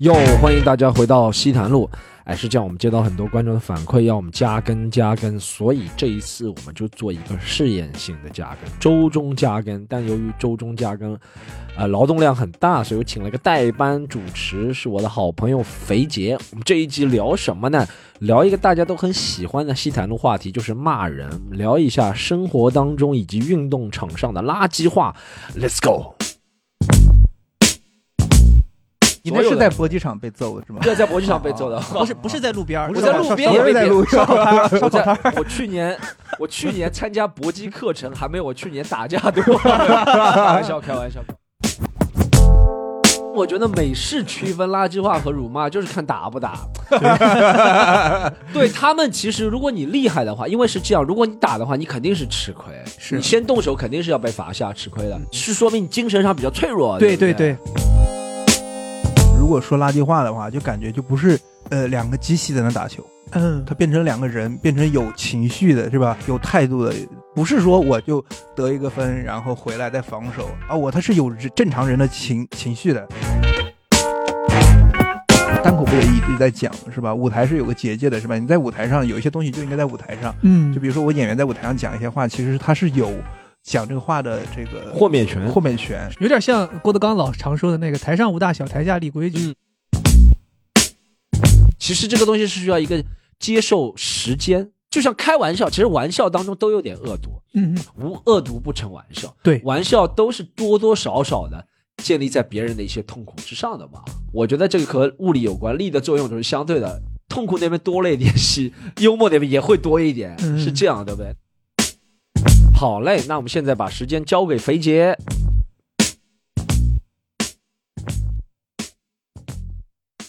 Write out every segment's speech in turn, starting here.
哟，欢迎大家回到西坛路。哎，是这样，我们接到很多观众的反馈，要我们加更加更，所以这一次我们就做一个试验性的加更，周中加更。但由于周中加更，呃，劳动量很大，所以我请了个代班主持，是我的好朋友肥杰。我们这一集聊什么呢？聊一个大家都很喜欢的西坛路话题，就是骂人，聊一下生活当中以及运动场上的垃圾话。Let's go。你那是在搏击场被揍的是吗？对，在搏击场被揍的，不是不是在路边儿，我在路边也被不是在我去年 我去年参加搏击课程还没有我去年打架多。开玩笑，开玩笑。我觉得美式区分垃圾话和辱骂就是看打不打。对他们，其实如果你厉害的话，因为是这样，如果你打的话，你肯定是吃亏。是你先动手，肯定是要被罚下吃亏的，是说明你精神上比较脆弱。对对对果说垃圾话的话，就感觉就不是呃两个机器在那打球，嗯，它变成两个人，变成有情绪的，是吧？有态度的，不是说我就得一个分，然后回来再防守啊，我他是有正常人的情情绪的。单口不也一直在讲是吧？舞台是有个结界的，是吧？你在舞台上有一些东西就应该在舞台上，嗯就比如说我演员在舞台上讲一些话，其实他是有讲这个话的这个豁免权。豁免权。有点像郭德纲老常说的那个“台上无大小，台下立规矩其实这个东西是需要一个接受时间，就像开玩笑，其实玩笑当中都有点恶毒，”。嗯嗯，无恶毒不成玩笑。对玩笑都是多多少少的建立在别人的一些痛苦之上的嘛。我觉得这个和物理有关，力的作用都是相对的，痛苦那边多了一点，是幽默那边也会多一点，嗯是这样，对不对？好嘞，那我们现在把时间交给肥杰。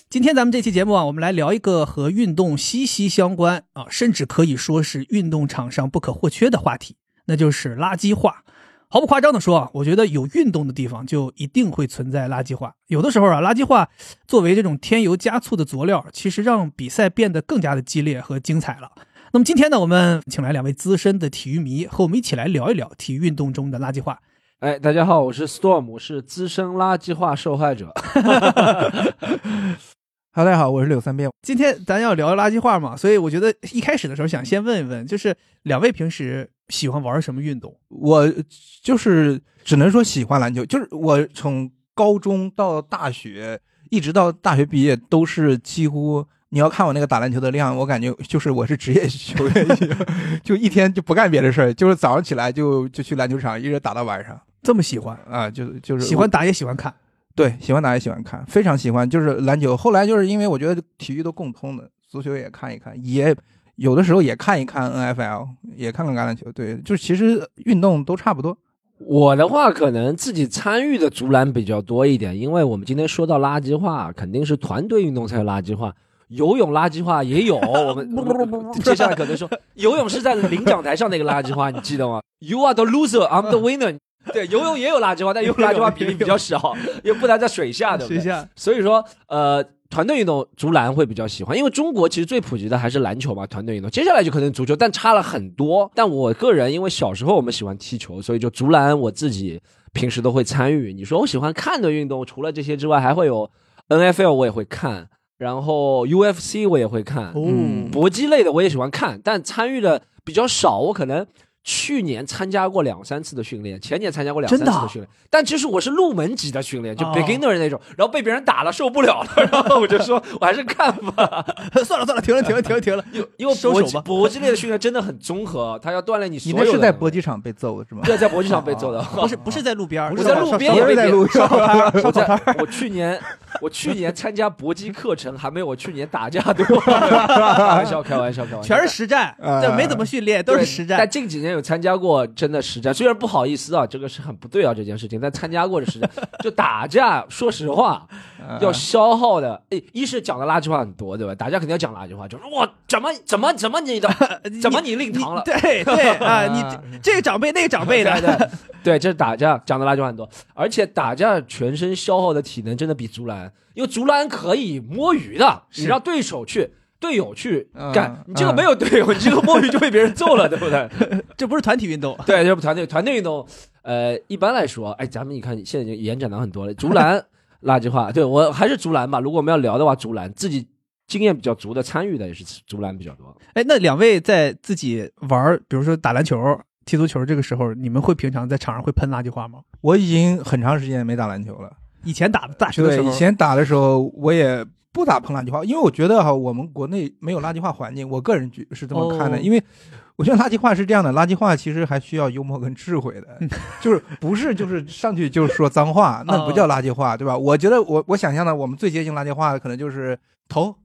今天咱们这期节目啊，我们来聊一个和运动息息相关啊，甚至可以说是运动场上不可或缺的话题，那就是垃圾话。毫不夸张的说啊，我觉得有运动的地方就一定会存在垃圾话。有的时候啊，垃圾话作为这种添油加醋的佐料，其实让比赛变得更加的激烈和精彩了。那么今天呢，我们请来两位资深的体育迷，和我们一起来聊一聊体育运动中的垃圾话。哎，大家好，我是 Storm，我是资深垃圾话受害者。哈，大家好，我是柳三变。今天咱要聊垃圾话嘛，所以我觉得一开始的时候想先问一问，就是两位平时喜欢玩什么运动？我就是只能说喜欢篮球，就是我从高中到大学，一直到大学毕业，都是几乎你要看我那个打篮球的量，我感觉就是我是职业球员一样，就一天就不干别的事儿，就是早上起来就就去篮球场，一直打到晚上这么喜欢，啊，就就是喜欢打也喜欢看。对，喜欢打也喜欢看，非常喜欢。就是篮球，后来就是因为我觉得体育都共通的，足球也看一看，也有的时候也看一看 NFL，也看看橄榄球。对，就是其实运动都差不多。我的话，可能自己参与的足篮比较多一点，因为我们今天说到垃圾话，肯定是团队运动才有垃圾话。游泳垃圾话也有，我们不不不，接下来可能说 游泳是在领奖台上那个垃圾话，你记得吗？You are the loser, I'm the winner。对，游泳也有垃圾话，但游泳垃圾话比例比较少，因为不然在水下，对不对？下所以说，呃，团队运动足篮会比较喜欢，因为中国其实最普及的还是篮球嘛，团队运动。接下来就可能足球，但差了很多。但我个人，因为小时候我们喜欢踢球，所以就足篮我自己平时都会参与。你说我喜欢看的运动，除了这些之外，还会有 NFL 我也会看，然后 UFC 我也会看，嗯，搏击类的我也喜欢看，但参与的比较少。我可能去年参加过两三次的训练，前年参加过两三次的训练，但其实我是入门级的训练，就哦 beginner 那种，然后被别人打了受不了了，然后我就说我还是看吧，算了算了，停了停了停了停了。因为收手吧搏击搏击类的训练真的很综合，它要锻炼你所你那有的。是在搏击场被揍的是吗？对，在搏击场被揍的，不是不是在路边儿，我在路边也被别不是在路烧烤摊儿，烧烤摊我在我去年我去年参加搏击课程还没有我去年打架多。开玩笑，开玩笑，开玩笑，全是实战，呃这没怎么训练，都是实战但。近几年有参加过真的实战，虽然不好意思啊，这个是很不对啊这件事情，但参加过的实战，就打架，说实话，呃要消耗的，诶，一是讲的垃圾话很多，对吧？打架肯定要讲垃圾话，就是我怎么怎么怎么你的，怎么你令堂了？对对啊，你这个长辈那个长辈的，对对对，这是打架讲的垃圾话很多，而且打架全身消耗的体能真的比竹篮，因为竹篮可以摸鱼的，你让对手去。队友去嗯干，你这个嗯没有队友，你这个摸鱼就被别人揍了，对不对？这不是团体运动。对，这不团队团队运动，呃，一般来说，哎，咱们你看现在已经延展到很多了。竹篮，垃圾话，对我还是竹篮吧。如果我们要聊的话，竹篮自己经验比较足的，参与的也是竹篮比较多。哎，那两位在自己玩，比如说打篮球、踢足球这个时候，你们会平常在场上会喷垃圾话吗？我已经很长时间没打篮球了。以前打的大学的时对，候，以前打的时候我也不咋碰垃圾话，因为我觉得哈，我们国内没有垃圾话环境，我个人觉是这么看的，哦因为。我觉得垃圾话是这样的，垃圾话其实还需要幽默跟智慧的，就是不是就是上去就说脏话，那不叫垃圾话，对吧？我觉得我我想象的我们最接近垃圾话的可能就是头，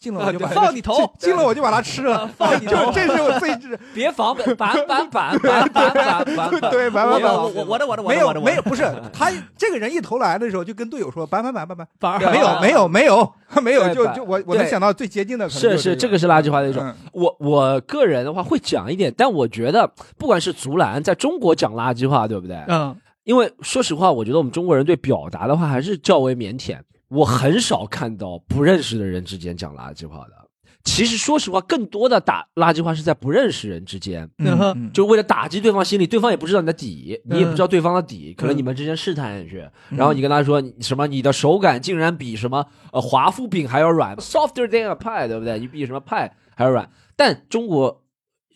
进了我就把放你投，进了我就把它吃了。放你 就这是我自己。别防，板板板板板板板。对，板板板。我我我的我的没有没有不是他这个人一投篮的时候就跟队友说板板板板板反而没有没有没有没有就就我我能想到最接近的。是是这个是垃圾话的一种。我我个人的话会讲一点，但我觉得不管是足篮，在中国讲垃圾话，对不对？嗯。因为说实话，我觉得我们中国人对表达的话还是较为腼腆。我很少看到不认识的人之间讲垃圾话的。其实说实话，更多的打垃圾话是在不认识人之间，嗯哼嗯就为了打击对方心理，对方也不知道你的底，你也不知道对方的底，可能嗯你们之间试探下去，然后你跟他说什么，你的手感竟然比什么呃华夫饼还要软，softer than a pie，对不对？你比什么派还要软。但中国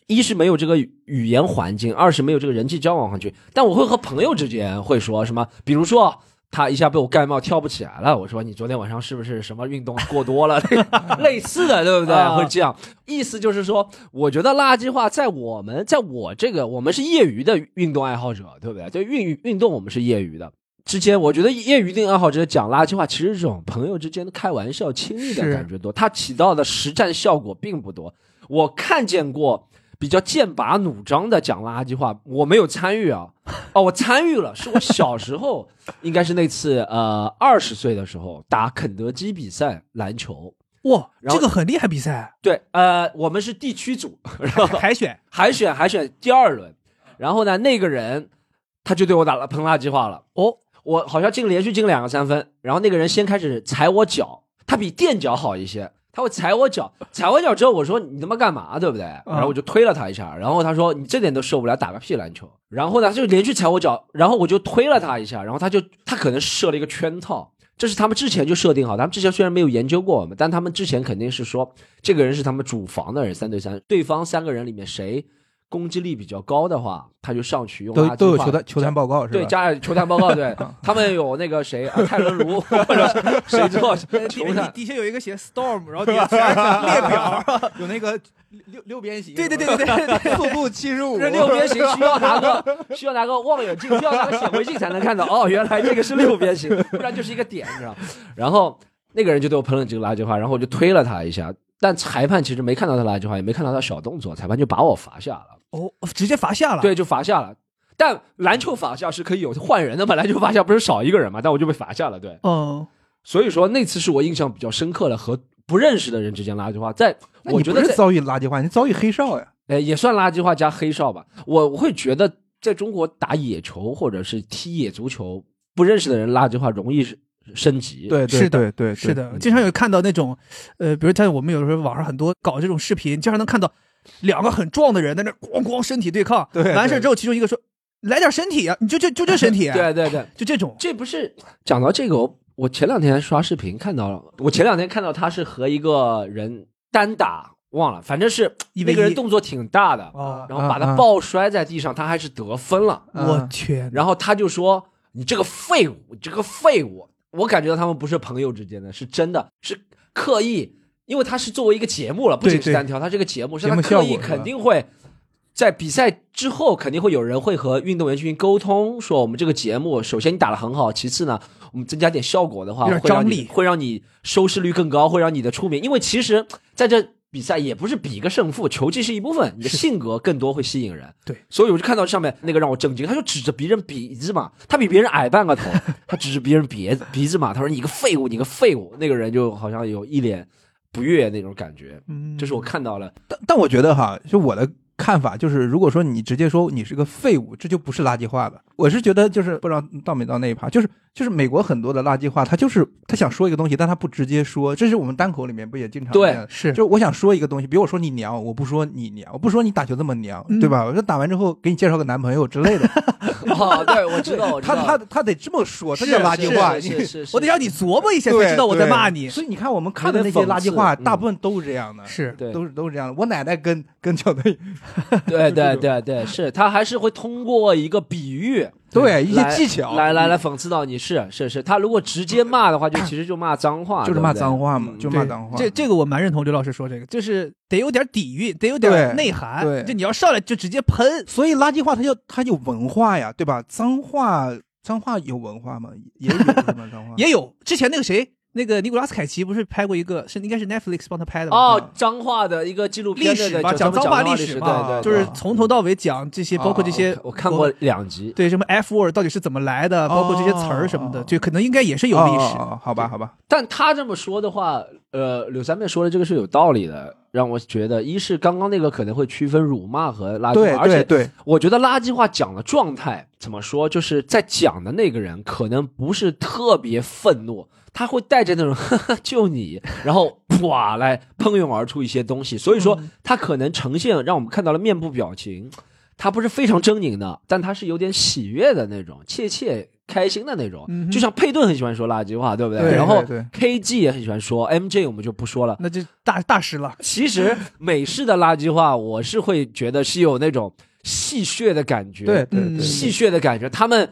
一是没有这个语言环境，二是没有这个人际交往环境。但我会和朋友之间会说什么，比如说。他一下被我盖帽跳不起来了，我说你昨天晚上是不是什么运动过多了？类似的，对不对？啊会这样，意思就是说，我觉得垃圾话在我们，在我这个我们是业余的运动爱好者，对不对？就运运动我们是业余的。之间，我觉得业余运动爱好者讲垃圾话，其实这种朋友之间的开玩笑、亲密的感觉多，它起到的实战效果并不多。我看见过比较剑拔弩张的讲垃圾话，我没有参与啊。哦，我参与了，是我小时候，应该是那次呃二十岁的时候打肯德基比赛篮球。哇，这个很厉害比赛，对，呃，我们是地区组，然后海选海选海选第二轮，然后呢，那个人他就对我打了喷垃圾话了。哦，我好像进连续进了两个三分，然后那个人先开始踩我脚，他比垫脚好一些，他会踩我脚，踩我脚之后我说你他妈干嘛，对不对？然后我就推了他一下，然后他说你这点都受不了，打个屁篮球。然后呢，他就连续踩我脚，然后我就推了他一下，然后他就他可能设了一个圈套。这是他们之前就设定好，他们之前虽然没有研究过我们，但他们之前肯定是说这个人是他们主防的人，三对三，对方三个人里面谁攻击力比较高的话，他就上去用都垃圾话都有球探球探报告是吧？对，加了球探报告，对 他们有那个谁啊，泰伦卢或者是谁做球探，底下有一个写 storm，然后底下全是列表，有那个六六边形，对对对对对 对，速度七十五，这六边形需要拿个需要拿个望远镜，需要拿个显微镜才能看到。哦，原来这个是六边形，不然就是一个点，你知道？然后那个人就对我喷了几个垃圾话，然后我就推了他一下。但裁判其实没看到他垃圾话，也没看到他小动作，裁判就把我罚下了。哦，直接罚下了，对，就罚下了。但篮球罚下是可以有换人的嘛？篮球罚下不是少一个人嘛？但我就被罚下了。对，嗯，所以说那次是我印象比较深刻的和不认识的人之间垃圾话，在我觉得在遭遇垃圾话，你遭遇黑哨呀。哎也算垃圾话加黑哨吧。我我会觉得在中国打野球或者是踢野足球，不认识的人垃圾话容易是升级。对是的对对，是的，经常有看到那种，呃，比如像我们有时候网上很多搞这种视频，经常能看到两个很壮的人在那咣咣身体对抗，对对。完事之后，其中一个说来点身体啊，你就就就这身体，对对对，就这种，这不是讲到这个，我我前两天刷视频看到了，我前两天看到他是和一个人单打，忘了，反正是一个人动作挺大的，哦，然后把他抱摔在地上，他还是得分了。嗯我天，然后他就说：“你这个废物，你这个废物。”我感觉到他们不是朋友之间的，是真的是刻意，因为他是作为一个节目了，不仅是单挑，他这个节目是他刻意肯定会在比赛之后肯定会有人会和运动员进行沟通，说我们这个节目首先你打得很好，其次呢，我们增加点效果的话，会让你会让你收视率更高，会让你的出名，因为其实在这。比赛也不是比个胜负，球技是一部分，你的性格更多会吸引人。对，所以我就看到上面那个让我震惊，他就指着别人鼻子嘛，他比别人矮半个头，他指着别人鼻子鼻子嘛，他说你个废物，你个废物。那个人就好像有一脸不悦那种感觉，嗯这是我看到了。但但我觉得哈，就我的看法就是，如果说你直接说你是个废物，这就不是垃圾话了。我是觉得就是不知道到没到那一趴，就是就是美国很多的垃圾话，他就是他想说一个东西，但他不直接说，这是我们单口里面不也经常对是就是我想说一个东西，比如我说你娘，我不说你娘，我不说你打球这么娘，嗯对吧？我说打完之后给你介绍个男朋友之类的，哦，对，我知道，我知他道，他他他得这么说，这是叫垃圾话。是你是是是，我得让你琢磨一下对才知道我在对骂你。所以你看，我们看的那些垃圾话，嗯大部分都是这样的，是对都是都是这样的。我奶奶跟跟乔队，对对对对，是他还是会通过一个比喻，对一些技巧来来来讽刺到你是是是，他如果直接骂的话，就其实就骂脏话，就是骂脏话嘛，就骂脏话。这这个我蛮认同刘老师说这个，就是得有点底蕴，得有点对内涵。对就你要上来就直接喷，所以垃圾话它就它有文化呀，对吧？脏话脏话有文化吗？也有？脏话 也有之前那个谁，那个尼古拉斯凯奇不是拍过一个，是应该是 Netflix 帮他拍的吧？哦，脏话的一个纪录片，历史嘛，对对就讲脏话历历史对嘛，对，就是从头到尾讲这些，包括这些哦，我看过两集，对什么 F word 到底是怎么来的，包括这些词儿什么的，就可能应该也是有历史。哦好吧，好吧，但他这么说的话，呃，柳三妹说的这个是有道理的，让我觉得，一是刚刚那个可能会区分辱骂和垃圾对话，而且对对，我觉得垃圾话讲的状态怎么说，就是在讲的那个人可能不是特别愤怒，他会带着那种呵呵就你，然后哇来喷涌而出一些东西，所以说嗯。他可能呈现让我们看到了面部表情，他不是非常狰狞的，但他是有点喜悦的那种，切切开心的那种，嗯就像佩顿很喜欢说垃圾话，对不对？对然后对 KG 也很喜欢说，MJ 我们就不说了。那就大大师了，其实美式的垃圾话，我是会觉得是有那种戏谑的感觉，嗯对对对，戏谑的感觉。他们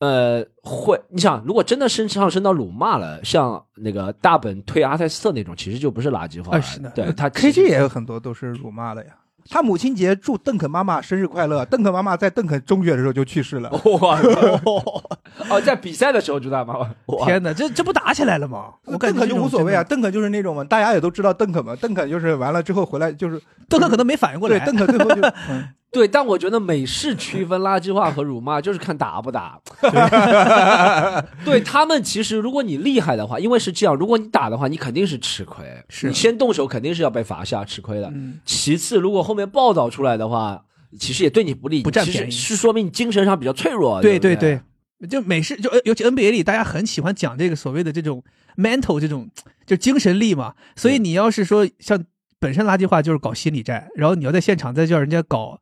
呃会，你想，如果真的升上升到辱骂了，像那个大本推阿泰斯特那种，其实就不是垃圾话了。啊是的对他 KG 也有很多都是辱骂的呀。他母亲节祝邓肯妈妈生日快乐，邓肯妈妈在邓肯中学的时候就去世了。哇 哦，在比赛的时候知道吗？哇天哪，这这不打起来了吗？我邓肯就无所谓啊，邓肯就是那种嘛，大家也都知道邓肯嘛，邓肯就是完了之后回来就是，邓肯可能没反应过来。对邓肯最后就 嗯对，但我觉得美式区分垃圾话和辱骂，就是看打不打。对他们，其实如果你厉害的话，因为是这样，如果你打的话，你肯定是吃亏。是你先动手，肯定是要被罚下吃亏的。嗯，其次，如果后面报道出来的话，其实也对你不利，不占便宜是说明你精神上比较脆弱。对对对就美式就呃尤其 NBA 里，大家很喜欢讲这个所谓的这种 mental 这种就精神力嘛。所以你要是说像本身垃圾话就是搞心理战，然后你要在现场再叫人家搞，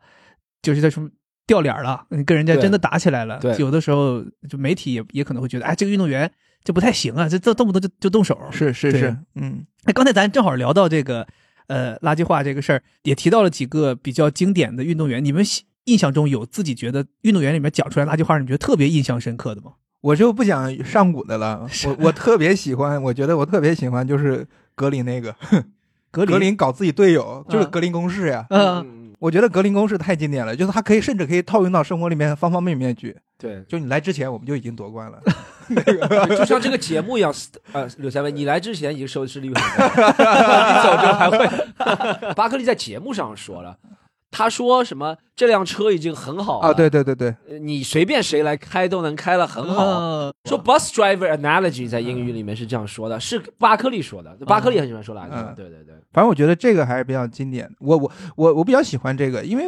就是在什么掉脸了，跟人家真的打起来了，对有的时候就媒体也也可能会觉得，哎，这个运动员这不太行啊，这这动不动就就动手。是是是，嗯，哎，刚才咱正好聊到这个呃垃圾话这个事儿，也提到了几个比较经典的运动员，你们印象中有自己觉得运动员里面讲出来垃圾话，你觉得特别印象深刻的吗？我就不讲上古的了，我我特别喜欢，我觉得我特别喜欢就是格林那个。格林，格林搞自己队友，就是嗯。格林公式呀。嗯，我觉得格林公式太经典了，就是它可以甚至可以套用到生活里面方方面面去。对，就你来之前，我们就已经夺冠了。就像这个节目一样，呃，柳三位，你来之前已经收视率很高，你走之后还会。巴克利在节目上说了，他说什么这辆车已经很好了啊，对对对对，呃你随便谁来开都能开得很好。呃说 bus driver analogy 在英语里面是这样说的，是巴克利说的。巴克利很喜欢说垃圾话，嗯对对对，反正我觉得这个还是比较经典的。我我我我比较喜欢这个，因为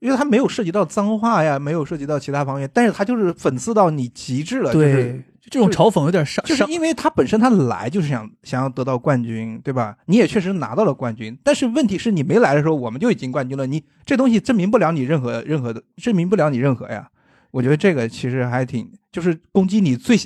因为它没有涉及到脏话呀，没有涉及到其他方面，但是它就是讽刺到你极致了。就是对，这种嘲讽有点伤，就是因为他本身他来就是想想要得到冠军，对吧？你也确实拿到了冠军，但是问题是你没来的时候我们就已经冠军了，你这东西证明不了你任何任何的，证明不了你任何呀。我觉得这个其实还挺，就是攻击你最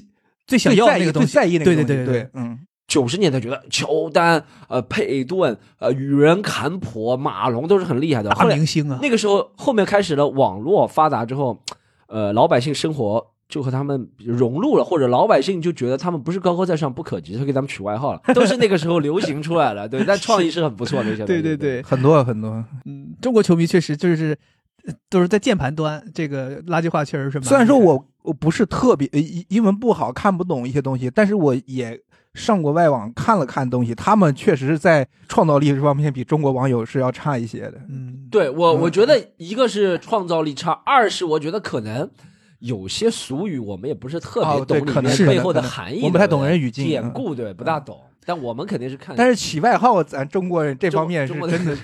最想要的那个东西，最在意那个对东西，对对对，嗯，九十年代觉得乔丹、呃佩顿、呃与人坎普、马龙都是很厉害的，大明星啊，那个时候后面开始了网络发达之后，呃，老百姓生活就和他们融入了，或者老百姓就觉得他们不是高高在上、不可及，就给他们取外号了，都是那个时候流行出来的。对，但创意是很不错的一些东西。对对对，很多很多。嗯，中国球迷确实就是呃都是在键盘端，这个垃圾话确实是蛮。虽然说我我不是特别呃英英文不好，看不懂一些东西，但是我也上过外网看了看东西，他们确实是在创造力这方面比中国网友是要差一些的。嗯，对我，嗯我觉得一个是创造力差，二是我觉得可能有些俗语我们也不是特别懂里可能背后的含义，我们不太懂人语境嗯典故，对，不大懂。但我们肯定是看，但是起外号，咱中国人这方面是真的。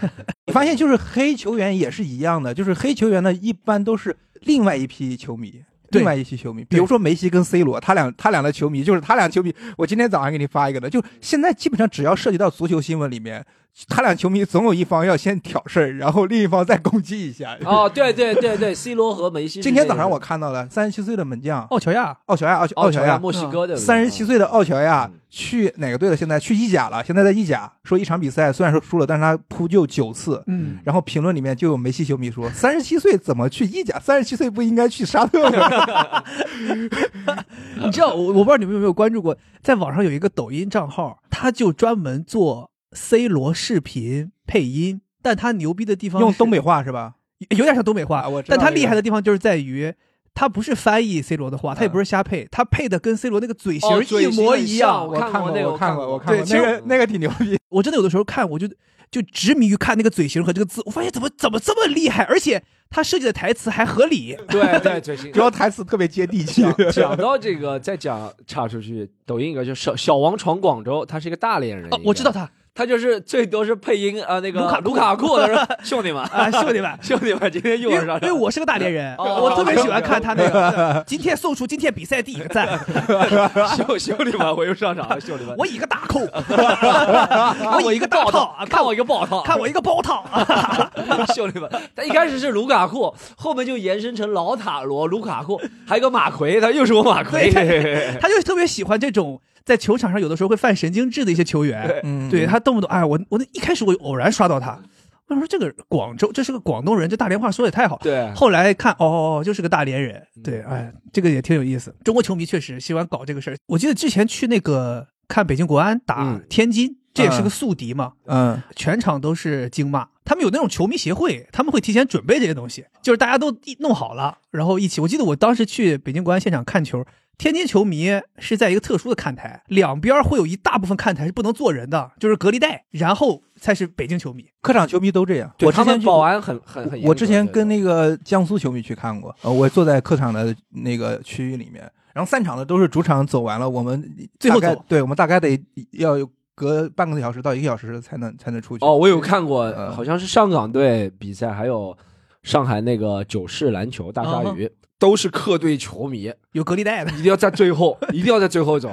你发现就是黑球员也是一样的，就是黑球员呢一般都是另外一批球迷，对另外一批球迷，比如说梅西跟 C 罗，他俩他俩的球迷就是他俩球迷，我今天早上给你发一个的，就现在基本上只要涉及到足球新闻里面，他俩球迷总有一方要先挑事儿，然后另一方再攻击一下。哦，对对对对，C 罗和梅西。今天早上我看到了三十七岁的门将奥乔亚，奥乔亚，奥乔奥亚乔亚，墨西哥的三十七岁的奥乔亚嗯去哪个队了？现在去意甲了，现在在意甲。说一场比赛虽然说输了，但是他扑救九次。嗯，然后评论里面就有梅西球迷说：“三十七岁怎么去意甲？三十七岁不应该去沙特吗 你知道我我不知道你们有没有关注过，在网上有一个抖音账号，他就专门做 C 罗视频配音，但他牛逼的地？”方用东北话是吧？有点像东北话，啊我知道但他厉害的地方就是在于。他不是翻译 C 罗的话，他也不是瞎配，他配的跟 C 罗那个嘴型一模一样。我看过过，那个我看过，我我看过，看过那个那个挺牛逼。我真的有的时候看，我就就执迷于看那个嘴型和这个字，我发现怎么怎么这么厉害，而且他设计的台词还合理。对对 嘴型主。要台词特别接地气。讲讲到这个，再讲插出去，抖音一个就是小小王闯广州，他是一个大连人哦，我知道，他他就是最多是配音啊、呃那个卢卡库。卢卡库，他说 兄弟们。啊，兄弟们，兄弟们，今天又上因为我是个大连人，哦。我特别喜欢看他那个。今天送出今天比赛第一个赞，兄兄弟们，我又上场了，兄弟们，我一个大扣，看我一个大套爆套，啊，看我一个爆套，看我一个包套。兄弟们，他一开始是卢卡库，后面就延伸成老塔罗、卢卡库，还有个马奎，他又是我马奎。他就特别喜欢这种在球场上有的时候会犯神经质的一些球员。嗯对他动不动，哎，我我那一开始我偶然刷到他，我说这个广州这是个广东人，这大连话说的也太好。对，后来看，哦哦，哦，就是个大连人。对，哎，这个也挺有意思。中国球迷确实喜欢搞这个事儿。我记得之前去那个看北京国安打嗯天津，这也是个宿敌嘛，嗯，全场都是惊骂。他们有那种球迷协会，他们会提前准备这些东西，就是大家都弄好了，然后一起。我记得我当时去北京国安现场看球，天津球迷是在一个特殊的看台，两边会有一大部分看台是不能坐人的，就是隔离带，然后才是北京球迷。客场球迷都这样。我之前去保安很很很严。我之前跟那个江苏球迷去看过，呃，我坐在客场的那个区域里面，然后散场的都是主场走完了，我们最后走对我们大概得要有隔半个小时到一个小时才能才能出去。哦，我有看过，嗯好像是上港队比赛，还有上海那个九世篮球大鲨哦鱼，都是客队球迷，有隔离带的，一定要在最后，一定要在最后走。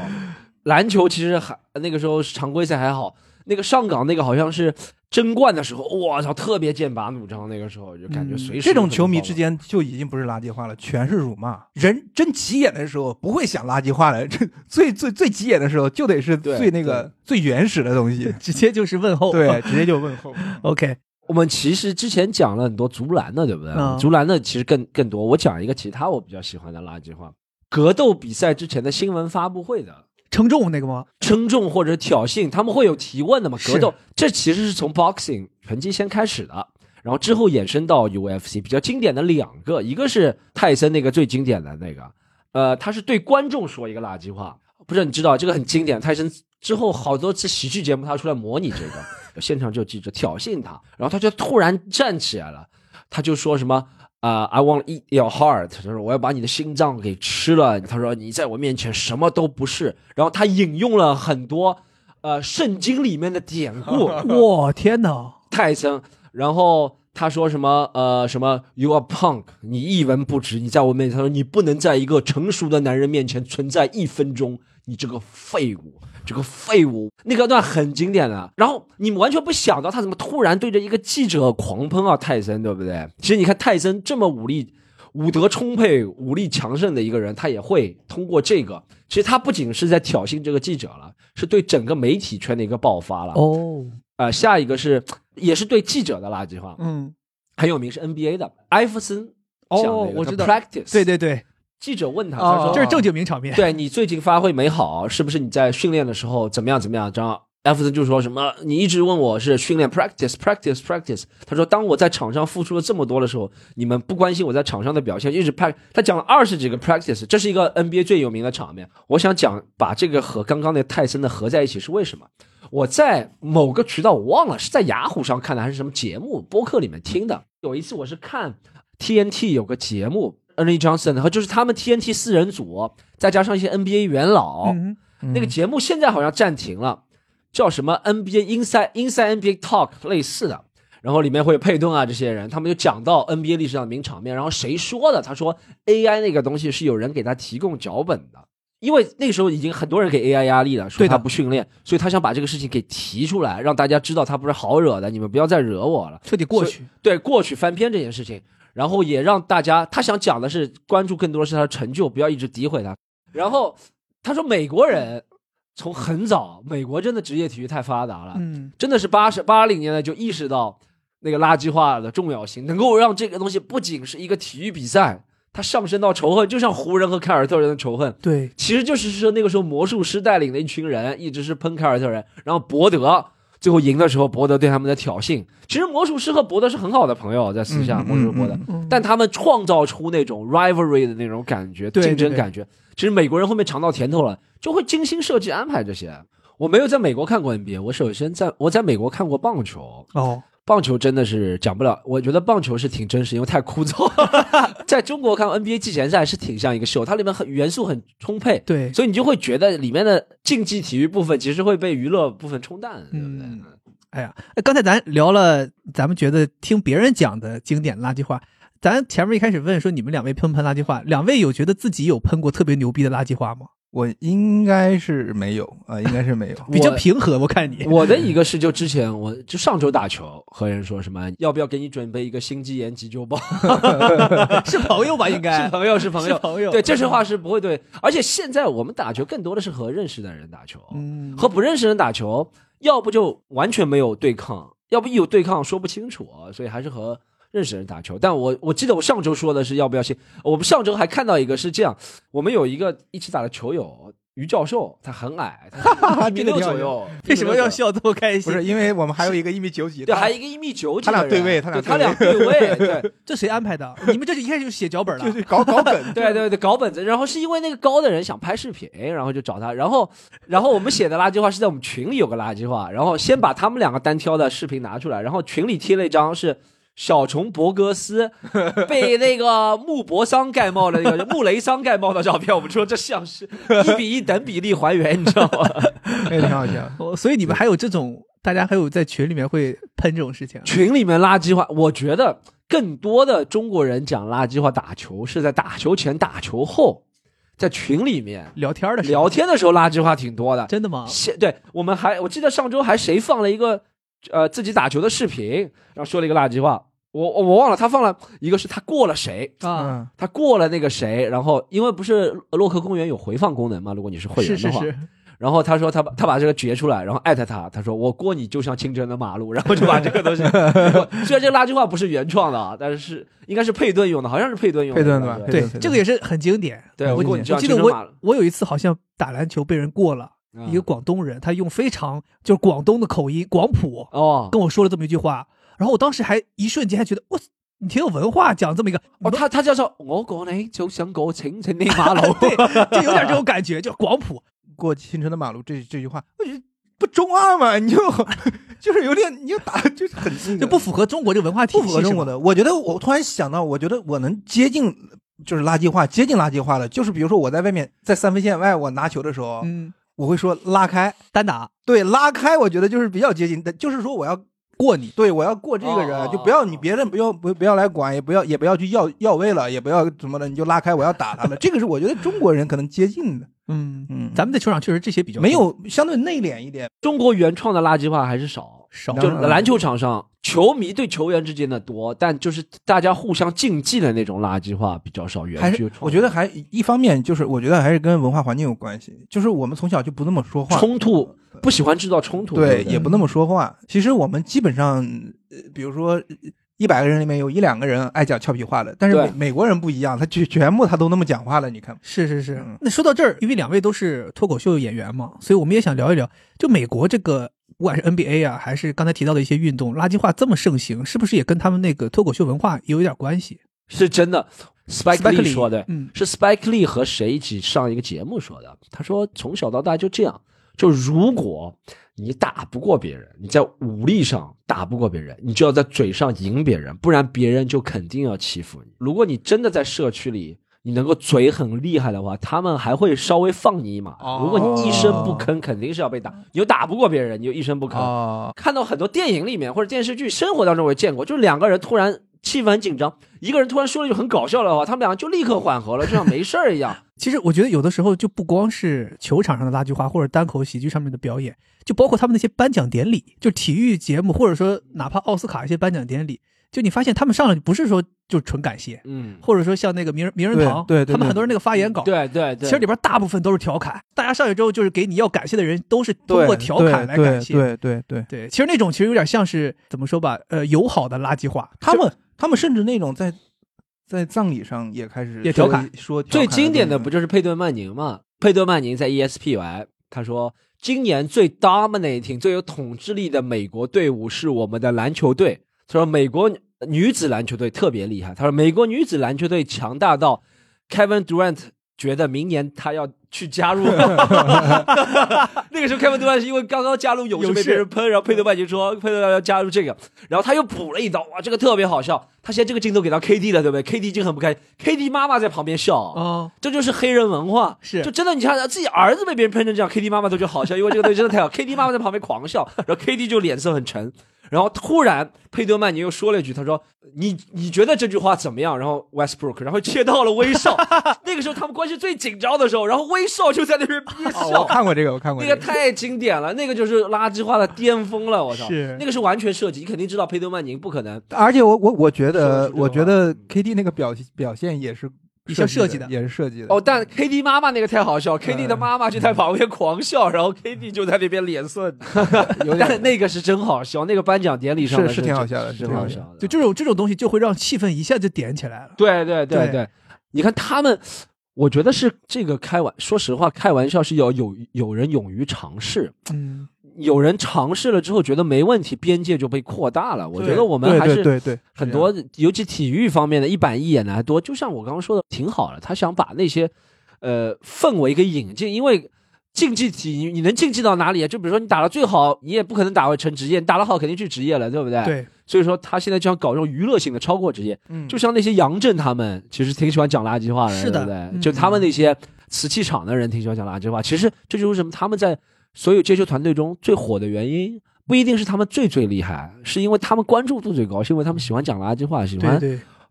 篮球其实还那个时候常规赛还好，那个上港那个好像是争冠的时候，我操，特别剑拔弩张。那个时候就感觉嗯随时这种球迷之间就已经不是垃圾话了，全是辱骂。人真急眼的时候不会想垃圾话了，这最最最急眼的时候就得是对最那个最原始的东西。直接就是问候。对，直接就问候。OK，我们其实之前讲了很多足篮的，对不对？嗯足篮的其实更更多。我讲一个其他我比较喜欢的垃圾话：格斗比赛之前的新闻发布会的称重那个吗？称重或者挑衅，他们会有提问的嘛？是格斗这其实是从 boxing 拳击先开始的，然后之后衍生到 UFC。比较经典的两个，一个是泰森那个最经典的那个，呃，他是对观众说一个垃圾话，不知道你知道这个很经典。泰森之后好多次喜剧节目他出来模拟这个，现场就有记者挑衅他，然后他就突然站起来了，他就说什么。啊、i want to eat your heart。他说我要把你的心脏给吃了。他说你在我面前什么都不是。然后他引用了很多呃圣经里面的典故，我，天哪！泰森。然后他说什么呃什么 you are punk，你一文不值。你在我面前，他说你不能在一个成熟的男人面前存在一分钟，你这个废物。这个废物，那个段很经典的，然后你完全不想到他怎么突然对着一个记者狂喷啊，泰森，对不对？其实你看泰森这么武力、武德充沛、武力强盛的一个人，他也会通过这个，其实他不仅是在挑衅这个记者了，是对整个媒体圈的一个爆发了。哦，呃，下一个是也是对记者的垃圾话，嗯，很有名是 NBA 的艾弗森哦我知道。practice，对对对，记者问他，哦他说这是正经名场面。对你最近发挥没好，是不是你在训练的时候怎么样怎么样？然后艾弗森就说什么，你一直问我是训练 practice practice practice。他说，当我在场上付出了这么多的时候，你们不关心我在场上的表现，一直 prac。他讲了二十几个 practice，这是一个 NBA 最有名的场面。我想讲把这个和刚刚那泰森的合在一起是为什么？我在某个渠道我忘了是在雅虎上看的还是什么节目播客里面听的。有一次我是看 TNT 有个节目，Ernie Johnson 和就是他们 TNT 四人组，再加上一些 NBA 元老，嗯，那个节目现在好像暂停了，叫什么 NBA Inside Inside NBA Talk 类似的。然后里面会有佩顿啊这些人，他们就讲到 NBA 历史上的名场面。然后谁说的？他说 AI 那个东西是有人给他提供脚本的，因为那个时候已经很多人给 AI 压力了，说对的他不训练，所以他想把这个事情给提出来，让大家知道他不是好惹的，你们不要再惹我了。彻底过去。对过去翻篇这件事情，然后也让大家他想讲的是关注更多的是他的成就，不要一直诋毁他。然后他说美国人从很早，美国真的职业体育太发达了，嗯，真的是八十八零年代就意识到那个垃圾化的重要性，能够让这个东西不仅是一个体育比赛，它上升到仇恨，就像湖人和凯尔特人的仇恨，对，其实就是说那个时候魔术师带领的一群人一直是喷凯尔特人，然后博德最后赢的时候，博德对他们的挑衅。其实魔术师和博德是很好的朋友，在私下嗯魔术师博德，嗯但他们创造出那种 rivalry 的那种感觉，竞争感觉。其实美国人后面尝到甜头了，就会精心设计安排这些。我没有在美国看过 NBA，我首先在我在美国看过棒球，哦，棒球真的是讲不了，我觉得棒球是挺真实，因为太枯燥。在中国看 NBA 季前赛是挺像一个秀，它里面很元素很充沛，对，所以你就会觉得里面的竞技体育部分其实会被娱乐部分冲淡，对不对？嗯哎呀，哎刚才咱聊了，咱们觉得听别人讲的经典垃圾话，咱前面一开始问说你们两位喷不喷垃圾话，两位有觉得自己有喷过特别牛逼的垃圾话吗？我应该是没有啊、应该是没有。比较平和，我看你。我的一个是，就之前我就上周打球，和人说什么要不要给你准备一个心肌炎急救包？是朋友吧？应该是朋友，是朋友，是朋友对，这句话是不会对。而且现在我们打球更多的是和认识的人打球，嗯和不认识人打球，要不就完全没有对抗，要不一有对抗说不清楚，所以还是和认识人打球。但我我记得我上周说的是要不要先，我们上周还看到一个是这样，我们有一个一起打的球友于教授，他很矮，他一米六左右，为什么要？笑这么开心？不是，因为我们还有一个一米九几，对，还有一个一米九几他俩，对位他俩对他俩对对位，对。这谁安排的？你们这一开始就写脚本了就？是搞搞本，对对对，搞本子，然后是因为那个高的人想拍视频，然后就找他，然后然后我们写的垃圾话是在我们群里有个垃圾话，然后先把他们两个单挑的视频拿出来，然后群里贴了一张是小虫博格斯 被那个穆博桑盖帽的那个 穆雷桑盖帽的照片，我们说这像是 一比一等比例还原，你知道吗？那挺好笑。哦，所以你们还有这种，大家还有在群里面会喷这种事情啊？群里面垃圾话，我觉得更多的中国人讲垃圾话打球是在打球前、打球后，在群里面聊天的时候聊，天的时候垃圾话挺多的。真的吗？现对我们还我记得上周还谁放了一个呃自己打球的视频，然后说了一个垃圾话，我我我忘了他放了一个是他过了谁，啊，嗯，他过了那个谁，然后因为不是洛克公园有回放功能嘛，如果你是会员的话，是是是，然后他说他把他把这个截出来，然后艾特他，他说我过你就像清晨的马路，然后就把这个东西，虽然这个垃圾话不是原创的啊，但是是应该是佩顿用的，好像是佩顿用的，佩顿吧对这个也是很经典。对，我我记得我，我有一次好像打篮球被人过了，嗯一个广东人，他用非常就是广东的口音广普哦跟我说了这么一句话，然后我当时还一瞬间还觉得我你挺有文化，讲这么一个哦，他他叫说我过你就像过清晨的马路，对，就有点这种感觉，就广普。过清晨的马路这这句话，我觉得不中二嘛，你就 就是有点，你就打就是很就不符合中国这个文化体系，不符合中国的。我觉得我突然想到，我觉得我能接近就是垃圾话，接近垃圾话了。就是比如说我在外面在三分线外我拿球的时候，嗯，我会说拉开，单打。对，拉开，我觉得就是比较接近的，就是说我要过你，对我要过这个人，哦就不要你别人不要不不要来管，也不要也不要去要要位了，也不要怎么的，你就拉开，我要打他们。这个是我觉得中国人可能接近的，嗯嗯。咱们在球场确实这些比较没有相对内敛一点。中国原创的垃圾话还是少，少，篮球场上球迷对球员之间的多，但就是大家互相竞技的那种垃圾话比较少。原还是我觉得还一方面就是我觉得还是跟文化环境有关系，就是我们从小就不那么说话，冲突不喜欢制造冲突，对，不也不那么说话。其实我们基本上，呃比如说一百个人里面有一两个人爱讲俏皮话的，但是美美国人不一样，他全全部他都那么讲话了，你看。是是是嗯。那说到这儿，因为两位都是脱口秀演员嘛，所以我们也想聊一聊，就美国这个，不管是 NBA 啊，还是刚才提到的一些运动，垃圾话这么盛行，是不是也跟他们那个脱口秀文化有一点关系是真的。Spike Lee Lee，说的，嗯是 Spike Lee 和谁一起上一个节目说的？他说从小到大就这样，就如果你打不过别人，你在武力上打不过别人，你就要在嘴上赢别人，不然别人就肯定要欺负你。如果你真的在社区里你能够嘴很厉害的话，他们还会稍微放你一马。哦如果你一声不吭，肯定是要被打。你又打不过别人，你就一声不吭。哦，看到很多电影里面或者电视剧、生活当中我也见过，就是两个人突然气氛很紧张，一个人突然说了一句很搞笑的话，他们俩就立刻缓和了，就像没事儿一样。其实我觉得有的时候就不光是球场上的垃圾话，或者单口喜剧上面的表演，就包括他们那些颁奖典礼，就体育节目，或者说哪怕奥斯卡一些颁奖典礼，就你发现他们上来不是说就纯感谢，嗯，或者说像那个名人名人堂，对对对他们很多人那个发言稿，对对对，其实里边大部分都是调侃，大家上去之后就是给你要感谢的人都是通过调侃来感谢。对对对对，对其实那种其实有点像是怎么说吧，呃，友好的垃圾话。他们他们甚至那种在在葬礼上也开始也调侃说最经典的不就就是佩顿曼宁嘛？佩顿曼宁在 E ESPN 他说，今年最 dominating 最有统治力的美国队伍是我们的篮球队。他说美国女子篮球队特别厉害。他说美国女子篮球队强大到 Kevin Durant 觉得明年他要去加入。那个时候 Kevin Durant 是因为刚刚加入勇士被别人喷，然后佩顿曼就说佩顿曼宁要加入这个，然后他又补了一刀，哇，这个特别好笑。他现在这个镜头给到 KD 了，对不对？KD 就很不开心，KD 妈妈在旁边笑。哦，这就是黑人文化，是就真的，你看自己儿子被别人喷成这样，KD 妈妈都觉得好笑，因为这个东西真的太好。KD 妈妈在旁边狂笑，然后 KD 就脸色很沉，然后突然佩德曼尼又说了一句，他说：“你你觉得这句话怎么样？”然后 Westbrook，然后切到了威少，那个时候他们关系最紧张的时候，然后威少就在那边憋哦我。看过这个，我看过这个。那个太经典了，那个就是垃圾话的巅峰了，我操！是那个是完全设计，你肯定知道佩德曼宁不可能。而且我我我觉得我觉得 KD 那个表表现也是也是设计的的，也是设计的。哦，但 KD 妈妈那个太好笑，KD 嗯的妈妈就在旁边狂笑，然后 KD 就在那边脸色，有但那个是真好笑，那个颁奖典礼上是挺好笑的真是挺好笑的。就这种这种东西就会让气氛一下就点起来了。对对对对对，你看他们，我觉得是这个开玩，说实话，开玩笑是要有有人勇于尝试，嗯，有人尝试了之后觉得没问题，边界就被扩大了。我觉得我们还是对对对很多，尤其体育方面的一板一眼的还多。就像我刚刚说的，挺好的，他想把那些呃氛围给引进，因为。竞技体你你能竞技到哪里啊？就比如说你打的最好，你也不可能打成职业，你打得好肯定去职业了，对不对？。对，所以说他现在就想搞这种娱乐性的，超过职业。嗯就像那些杨震他们，其实挺喜欢讲垃圾话的，是的对不对？嗯就他们那些瓷器厂的人挺喜欢讲垃圾话。其实这就是为什么他们在所有接球团队中最火的原因，不一定是他们最最厉害，是因为他们关注度最高，是因为他们喜欢讲垃圾话，喜欢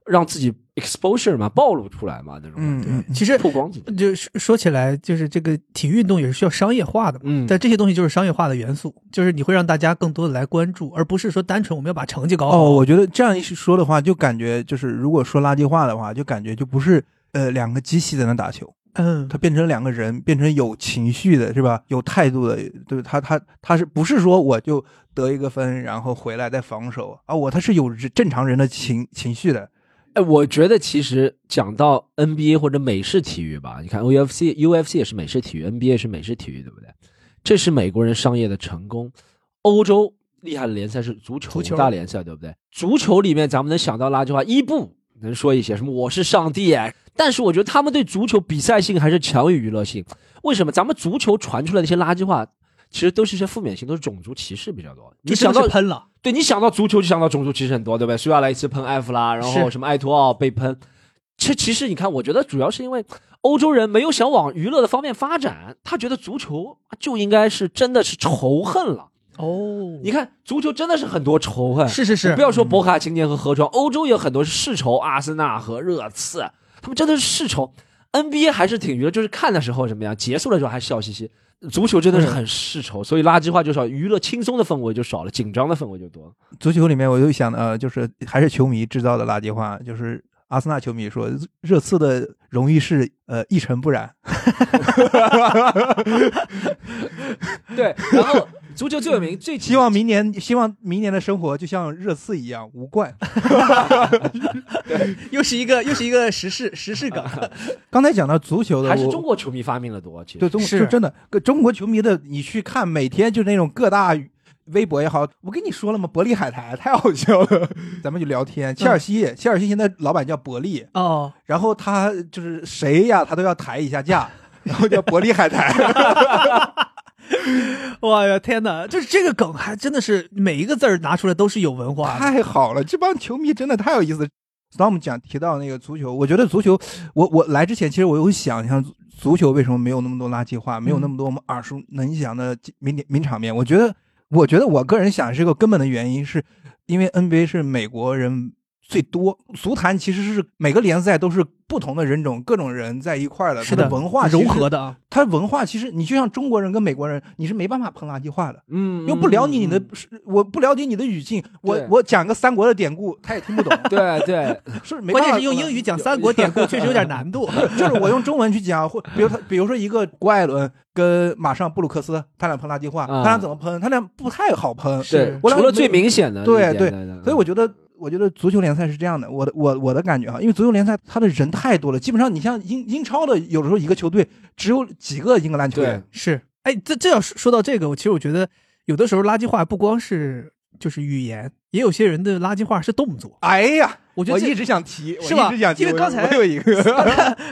让自己 exposure 嘛，暴露出来嘛，那种嗯嗯其实曝光自己。就说说起来，就是这个体育运动也是需要商业化的嘛。嗯但这些东西就是商业化的元素，就是你会让大家更多的来关注，而不是说单纯我们要把成绩搞好。哦，我觉得这样一说的话，就感觉就是如果说垃圾话的话，就感觉就不是呃两个机器在那打球，嗯，他变成两个人，变成有情绪的，是吧？有态度的，对他他他是不是说我就得一个分，然后回来再防守啊？我他是有正常人的情情绪的。哎，我觉得其实讲到 NBA 或者美式体育吧，你看 UFC、UFC 也是美式体育，NBA 是美式体育，对不对？这是美国人商业的成功。欧洲厉害的联赛是足球足球大联赛，对不对？足球里面咱们能想到垃圾话，伊布能说一些什么“我是上帝”，哎但是我觉得他们对足球比赛性还是强于娱乐性。为什么？咱们足球传出来的一些垃圾话，其实都是一些负面性，都是种族歧视比较多。你想到喷了，对你想到足球就想到种族歧视很多，对不对？苏亚雷斯喷埃弗拉，然后什么埃托奥被喷。其其实你看，我觉得主要是因为欧洲人没有想往娱乐的方面发展，他觉得足球就应该是真的是仇恨了。哦你看足球真的是很多仇恨，是是是，不要说博卡青年和河床，欧洲也有很多是世仇，阿森纳和热刺，他们真的是世仇。NBA 还是挺娱乐，就是看的时候什么样，结束的时候还笑嘻嘻。足球真的是很世仇，所以垃圾话就少，娱乐轻松的氛围就少了，紧张的氛围就多了。足球里面，我就想呃，就是还是球迷制造的垃圾话，就是阿森纳球迷说热刺的荣誉是呃一尘不染。对，然后足球最有名、最希望明年，希望明年的生活就像热刺一样无冠。又是一个又是一个时事时事梗，刚才讲到足球的，还是中国球迷发明的多。其实对中是就真的，个中国球迷的，你去看每天就那种各大微博也好，我跟你说了吗？伯利海苔太好笑了，咱们就聊天。切尔西，切尔西现在老板叫伯利，哦，然后他就是谁呀，他都要抬一下价，然后叫伯利海苔。哇呀天哪，就是这个梗还真的是每一个字儿拿出来都是有文化。太好了，这帮球迷真的太有意思。Storm 讲提到那个足球，我觉得足球，我我来之前其实我有想象足球为什么没有那么多垃圾话，没有那么多我们耳熟能详的名点名场面。我觉得，我觉得我个人想是一个根本的原因，是因为 NBA 是美国人最多，足坛其实是每个联赛都是不同的人种、各种人在一块儿的，是的，文化融合的啊。它文化其实你就像中国人跟美国人，你是没办法喷垃圾话的。嗯，又不了解你的嗯，我不了解你的语境，我我讲个三国的典故，他也听不懂。对 对，是没办法关键是用英语讲三国 典故确实有点难度。就是我用中文去讲，或比如他，比如说一个郭艾伦跟马上布鲁克斯，他俩喷垃圾话，啊他俩怎么喷？他俩不太好喷。对是，我俩除了最明显的对对所以我觉得，我觉得足球联赛是这样的，我的我我的感觉哈，因为足球联赛它的人太多了，基本上你像英英超的，有的时候一个球队只有几个英格兰球员对，是，哎，这这要说说到这个，我其实我觉得有的时候垃圾话不光是就是语言，也有些人的垃圾话是动作。哎呀，我觉得我一直想提，是吧一直想提，因为刚才我有一个，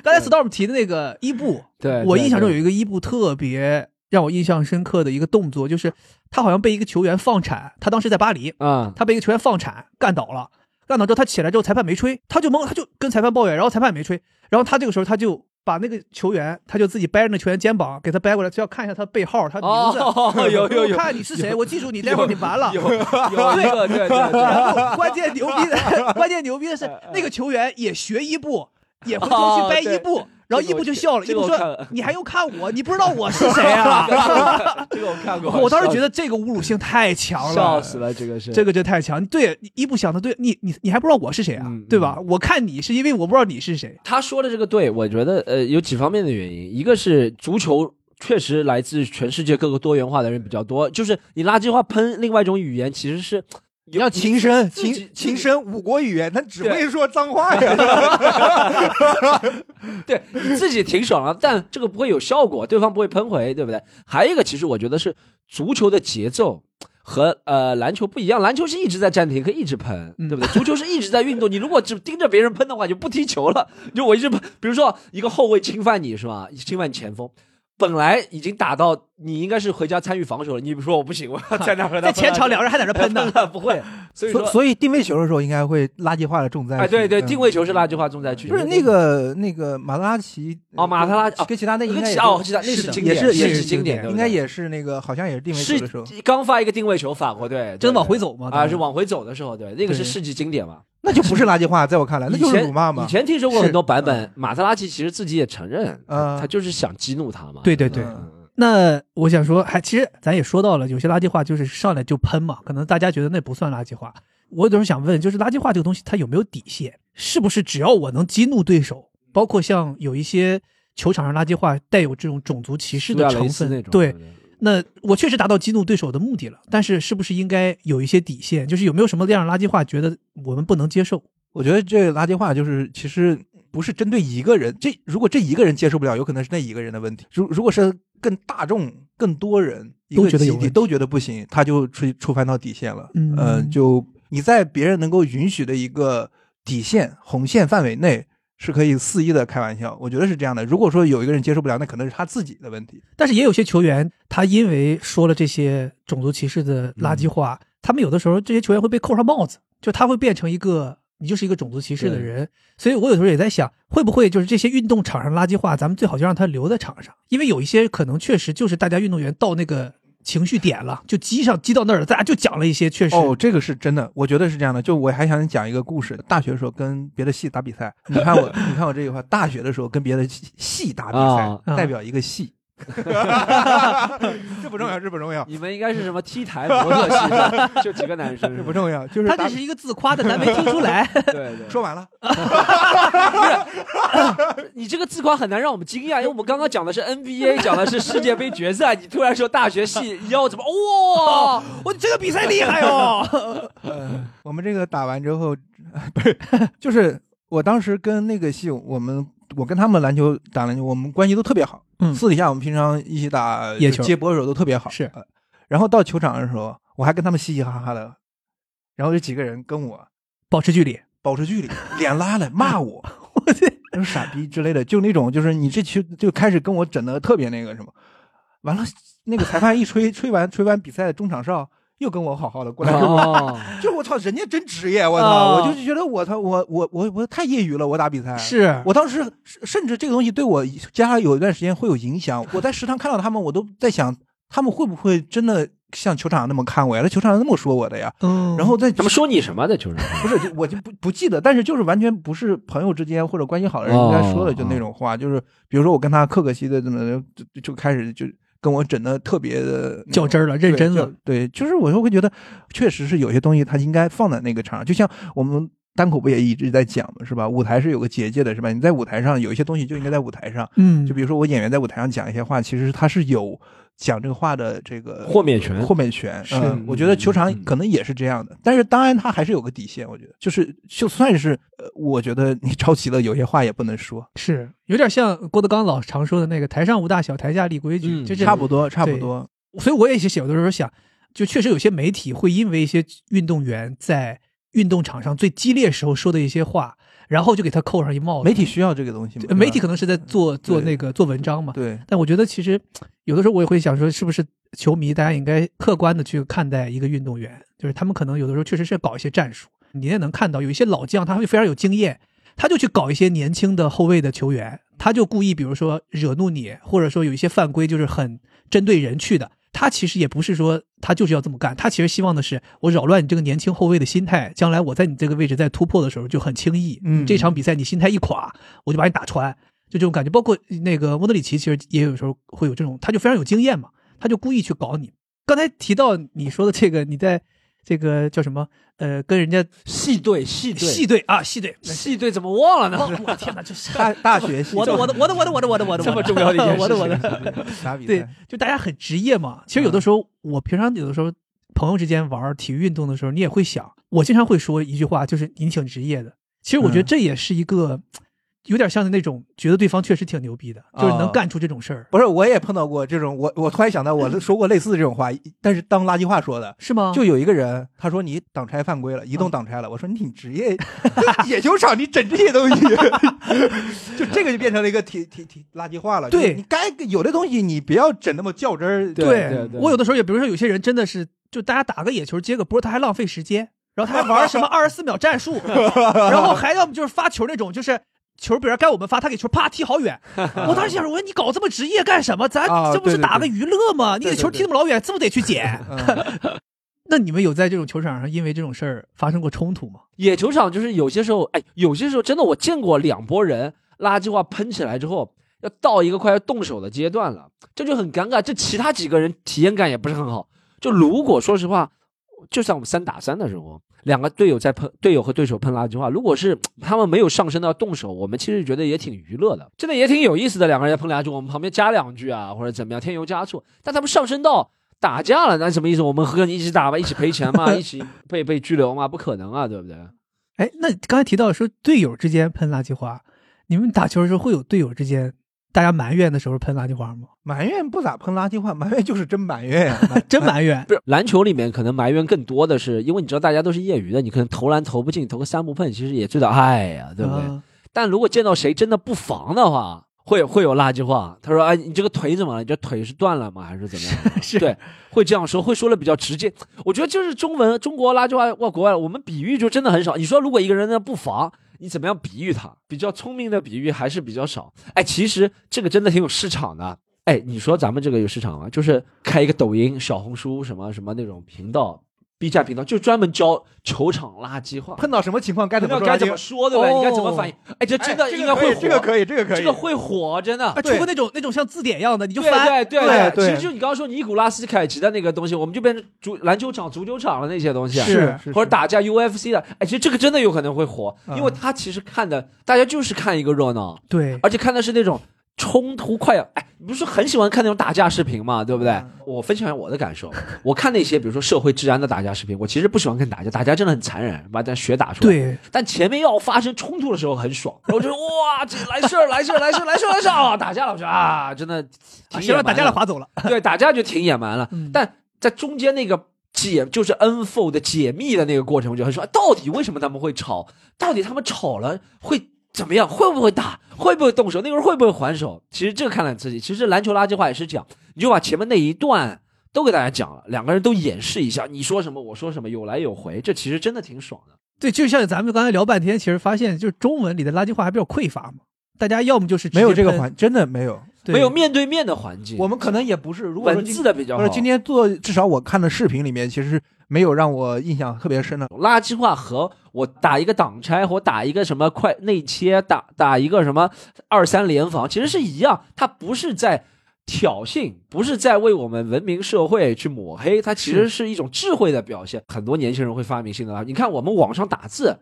刚才 Storm 提的那个伊布，对，我印象中有一个伊布特别让我印象深刻的一个动作，就是他好像被一个球员放铲，他当时在巴黎，啊，他被一个球员放铲干倒了，干倒之后他起来之后裁判没吹，他就懵，他就跟裁判抱怨，然后裁判没吹，然后他这个时候他就把那个球员，他就自己掰着那球员肩膀给他掰过来，就要看一下他背号，他名字。哦，有有有我看你是谁，我记住你，待会儿你完了。有有一个，对对对，然后关键牛逼的，关键牛逼的是 那个球员也学一步，也回头去掰伊布，然后伊布就笑了，伊布说这个我看了：“你还用看我？你不知道我是 谁啊这个我看？”过，我当时觉得这个侮辱性太强了，笑死了，这个是这个就太强。对，伊布想的对，你你你还不知道我是谁啊嗯，对吧？我看你是因为我不知道你是谁。他说的这个对，我觉得呃有几方面的原因，一个是足球确实来自全世界各个多元化的人比较多，就是你垃圾话喷另外一种语言，其实是你要秦声，自己秦秦声五国语言，他只会说脏话呀。对你自己挺爽了，但这个不会有效果，对方不会喷回，对不对？还有一个，其实我觉得是足球的节奏。和呃篮球不一样，篮球是一直在暂停，可以一直喷，嗯对不对？足球是一直在运动，你如果只盯着别人喷的话，就不踢球了。就我一直喷，比如说一个后卫侵犯你是吧？侵犯你前锋，本来已经打到你应该是回家参与防守了，你不说我不行，我要在那儿和他 在前场两人还在那 喷呢，不会，所以说所所以定位球的时候应该会垃圾化的重灾区。哎，对对，嗯定位球是垃圾化重灾区，不是那个那个马特拉奇哦马特拉哦跟其他那应该哦，其他那是经典，也是也是是经典，应该也是那个好像也是定位球的时候，刚发一个定位球，法国队真往回走嘛啊，是往回走的时候，对，那个是世纪经典嘛。那就不是垃圾话，在我看来那就是以前辱骂嘛以。前听说过很多版本，马特拉齐其实自己也承认，嗯他就是想激怒他嘛。对对对。嗯那我想说，还其实咱也说到了，有些垃圾话就是上来就喷嘛，可能大家觉得那不算垃圾话。我有时候想问，就是垃圾话这个东西，它有没有底线？是不是只要我能激怒对手，包括像有一些球场上垃圾话带有这种种族歧视的成分，那种，对，对？那我确实达到激怒对手的目的了，但是是不是应该有一些底线？就是有没有什么这样的垃圾话，觉得我们不能接受？我觉得这垃圾话就是其实不是针对一个人，这如果这一个人接受不了，有可能是那一个人的问题。如如果是更大众、更多人都觉得有问题都觉得不行，他就触触犯到底线了。嗯呃，就你在别人能够允许的一个底线红线范围内。是可以肆意的开玩笑，我觉得是这样的。如果说有一个人接受不了，那可能是他自己的问题。但是也有些球员，他因为说了这些种族歧视的垃圾话，他们有的时候这些球员会被扣上帽子，就他会变成一个你就是一个种族歧视的人。所以我有时候也在想，会不会就是这些运动场上垃圾话，咱们最好就让他留在场上，因为有一些可能确实就是大家运动员到那个情绪点了，就激上激到那儿了，大家就讲了一些确实哦，这个是真的，我觉得是这样的。就我还想讲一个故事，大学的时候跟别的系打比赛，你看我，你看我这句话，大学的时候跟别的系系打比啊赛，代表一个系。这不重要，这不重要，你们应该是什么 T 台模特系的，就几个男生，这不重要，就是他这是一个自夸的，咱没听出来。对对。说完了。你这个自夸很难让我们惊讶，因为我们刚刚讲的是 NBA，讲的是世界杯决赛，你突然说大学系腰怎么哇？我这个比赛厉害哦！呃，我们这个打完之后，不是，就是我当时跟那个系，我们我跟他们篮球打篮球，我们关系都特别好。嗯。私底下我们平常一起打野球。接波的时候都特别好。是。呃然后到球场的时候，我还跟他们嘻嘻哈哈的，然后有几个人跟我保持距离，保持距离，脸拉来骂我，我这说傻逼之类的，就那种就是你这球就开始跟我整的特别那个什么，完了那个裁判一吹吹完吹完比赛的中场哨，又跟我好好的过来，哦，就我操，人家真职业，我操，哦。我就觉得我操，我我我我太业余了，我打比赛。是。我当时甚甚至这个东西对我接下来有一段时间会有影响。我在食堂看到他们，我都在想，他们会不会真的像球场上那么看我呀？在球场上那么说我的呀？嗯，然后在他们说你什么的，球场？不是，就我就不不记得，但是就是完全不是朋友之间或者关系好的人应该说的就那种话，就是比如说我跟他客客气的，怎么就就就开始就跟我整的特别的较真儿了，认真了。对，就是我就会觉得，确实是有些东西它应该放在那个场上，就像我们。单口不也一直在讲嘛，是吧？舞台是有个结界的，是吧？你在舞台上有一些东西就应该在舞台上，嗯，就比如说我演员在舞台上讲一些话，其实他是有讲这个话的这个豁免权。豁免权。是。嗯，我觉得球场嗯可能也是这样的，但是当然他还是有个底线，我觉得就是就算是呃，我觉得你着急了，有些话也不能说，是有点像郭德纲老常说的那个“台上无大小，台下立规矩”，嗯。就是差不多差不多。所以我也是有的时候想，就确实有些媒体会因为一些运动员在运动场上最激烈时候说的一些话，然后就给他扣上一帽子。媒体需要这个东西媒体可能能是在做做那个做文章嘛，对。但我觉得其实有的时候我也会想说，是不是球迷大家应该客观的去看待一个运动员，就是他们可能有的时候确实是搞一些战术，你也能看到有一些老将他会非常有经验，他就去搞一些年轻的后卫的球员，他就故意比如说惹怒你，或者说有一些犯规就是很针对人去的。他其实也不是说他就是要这么干，他其实希望的是我扰乱你这个年轻后卫的心态，将来我在你这个位置在突破的时候就很轻易。嗯这场比赛你心态一垮，我就把你打穿，就这种感觉。包括那个莫德里奇，其实也有时候会有这种，他就非常有经验嘛，他就故意去搞你。刚才提到你说的这个，你在这个叫什么？呃，跟人家系队系队系队啊，系队，系队怎么忘了呢？我我天哪，这是大大学系我的我的我的我的我的我的我的这么重要的一件事我的我的。打比赛对，就大家很职业嘛。其实有的时候，我平常有的时候朋友之间玩体育运动的时候，你也会想，我经常会说一句话，就是你挺职业的。其实我觉得嗯这也是一个有点像是那种觉得对方确实挺牛逼的，就是能哦干出这种事儿，不是，我也碰到过这种，我我突然想到，我 说过类似的这种话，但是当垃圾话说的。是吗？就有一个人，他说你挡拆犯规了，移动挡拆了。我说你挺职业，野球场你整这些东西，就这个就变成了一个挺挺挺垃圾话了。对就是你该有的东西你不要整那么较真儿。对对对我有的时候也，比如说有些人真的是，就大家打个野球接个波，他还浪费时间，然后他还玩什么二十四秒战术，然后还要么就是发球那种，就是。球别人该我们发，他给球啪踢好远。我当时想说，我说你搞这么职业干什么？咱啊这不是打个娱乐吗？你给球踢那么老远，这不得去捡？嗯 那你们有在这种球场上因为这种事儿发生过冲突吗？野球场就是有些时候，哎，有些时候真的我见过两拨人垃圾话喷起来之后，要到一个快要动手的阶段了，这就很尴尬。这其他几个人体验感也不是很好。就如果说实话，就像我们三打三的时候，两个队友在喷，队友和对手喷垃圾话，如果是 他们没有上升到动手，我们其实觉得也挺娱乐的，真的也挺有意思的。两个人在喷垃圾，我们旁边加两句啊，或者怎么样，添油加醋。但他们上升到打架了，那什么意思？我们和你一起打吧，一起赔钱嘛，一起被被拘留嘛？不可能啊，对不对？哎，那刚才提到说队友之间喷垃圾话，你们打球的时候会有队友之间大家埋怨的时候喷垃圾话吗？埋怨不咋喷垃圾话，埋怨就是真埋怨呀，真埋怨不是篮球里面可能埋怨更多的是，因为你知道大家都是业余的，你可能投篮投不进，投个三不碰，其实也知道，哎呀，对不对？啊但如果见到谁真的不防的话，会会有垃圾话。他说：“哎，你这个腿怎么了？你这腿是断了吗？还是怎么样？”是对，会这样说，会说的比较直接。我觉得就是中文中国垃圾话，哇，国外我们比喻就真的很少。你说如果一个人呢不防，你怎么样比喻他？比较聪明的比喻还是比较少。哎，其实这个真的挺有市场的。哎，你说咱们这个有市场吗？就是开一个抖音、小红书什么什么那种频道，B 站频道，就专门教球场垃圾话。碰到什么情况该怎么该怎么说，对不对？你该怎么哦反应？哎，这真的哎应该会火，这个可以，这个可以，这个会火，真的啊，。出对个那种那种像字典一样的，你就对翻。对对对对其实就你刚刚说尼古拉斯凯奇的那个东西，我们就变成足篮球场、足球场的那些东西啊，是是或者打架 UFC 的，哎，其实这个真的有可能会火，嗯因为他其实看的大家就是看一个热闹，对而且看的是那种冲突快要，哎，你不是很喜欢看那种打架视频嘛，对不对？嗯我分享一下我的感受，我看那些比如说社会治安的打架视频，我其实不喜欢看打架，打架真的很残忍，把咱血打出来。对，但前面要发生冲突的时候很爽，然 后我就说哇，这来事儿来事儿来事儿来事儿来事儿啊，打架了，我说啊，真的啊挺行了，打架了，了，划走了。对，打架就挺野蛮了。嗯但在中间那个解，就是 unfold 的解密的那个过程，我就很说，到底为什么他们会吵？到底他们吵了会怎么样？会不会打？会不会动手？那个人会不会还手？其实这个看了很刺激。其实篮球垃圾话也是讲，你就把前面那一段都给大家讲了，两个人都演示一下，你说什么我说什么，有来有回，这其实真的挺爽的。对，就像咱们刚才聊半天，其实发现就是中文里的垃圾话还比较匮乏嘛，大家要么就是没有这个环，真的没有。没有面对面的环境，我们可能也不是，如果说文今字的比较好。或者今天做，至少我看的视频里面，其实没有让我印象特别深的。垃圾话和我打一个挡拆或打一个什么快内切，打打一个什么二三联防，其实是一样，它不是在挑衅，不是在为我们文明社会去抹黑，它其实是一种智慧的表现。很多年轻人会发明新的垃圾，你看我们网上打字。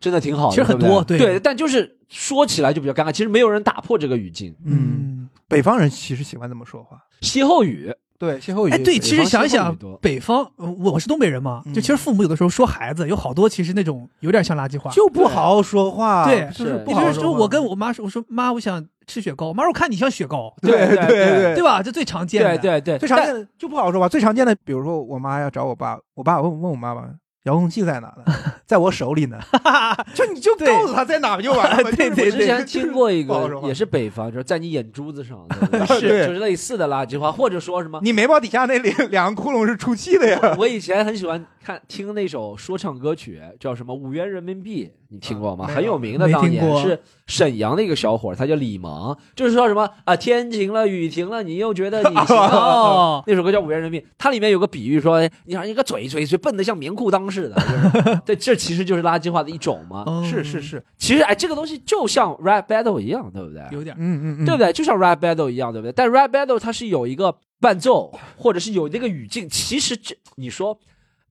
真的挺好的，其实很多对对但就是说起来就比较尴尬。其实没有人打破这个语境，嗯，北方人其实喜欢这么说话。歇后语，对，歇后语。哎，对，其实想一想，北方，呃我我是东北人嘛，嗯就其实父母有的时候说孩子有好多其实那种有点像垃圾话，就不好好说话，对就是不好好话我跟我妈说，我说妈，我想吃雪糕，妈说我看你像雪糕，对对对对吧？这最常见的，对对对，最常见的就不好说吧。最常见的，比如说我妈要找我爸，我爸问问我妈妈遥控器在哪呢？在我手里呢。就你就告诉他在哪就完了对。对对我之前听过一个，也是北方，就是在你眼珠子上，对不对 是就是类似的垃圾话，或者说什么。你眉毛底下那两两个窟窿是出气的呀。我以前很喜欢看听那首说唱歌曲，叫什么五元人民币，你听过吗？啊很有名的，当年是沈阳的一个小伙，他叫李萌，就是说什么啊，天晴了，雨停了，你又觉得你行了。哦，那首歌叫《五元人民币》，它里面有个比喻说，哎你好像一个嘴嘴嘴笨得像棉裤裆似的，就 是对，这其实就是垃圾话的一种嘛。哦是是，是，其实哎，这个东西就像 rap battle 一样，对不对？有点，嗯嗯嗯，对不对？就像 rap battle 一样，对不对？但 rap battle 它是有一个伴奏，或者是有那个语境。其实这你说，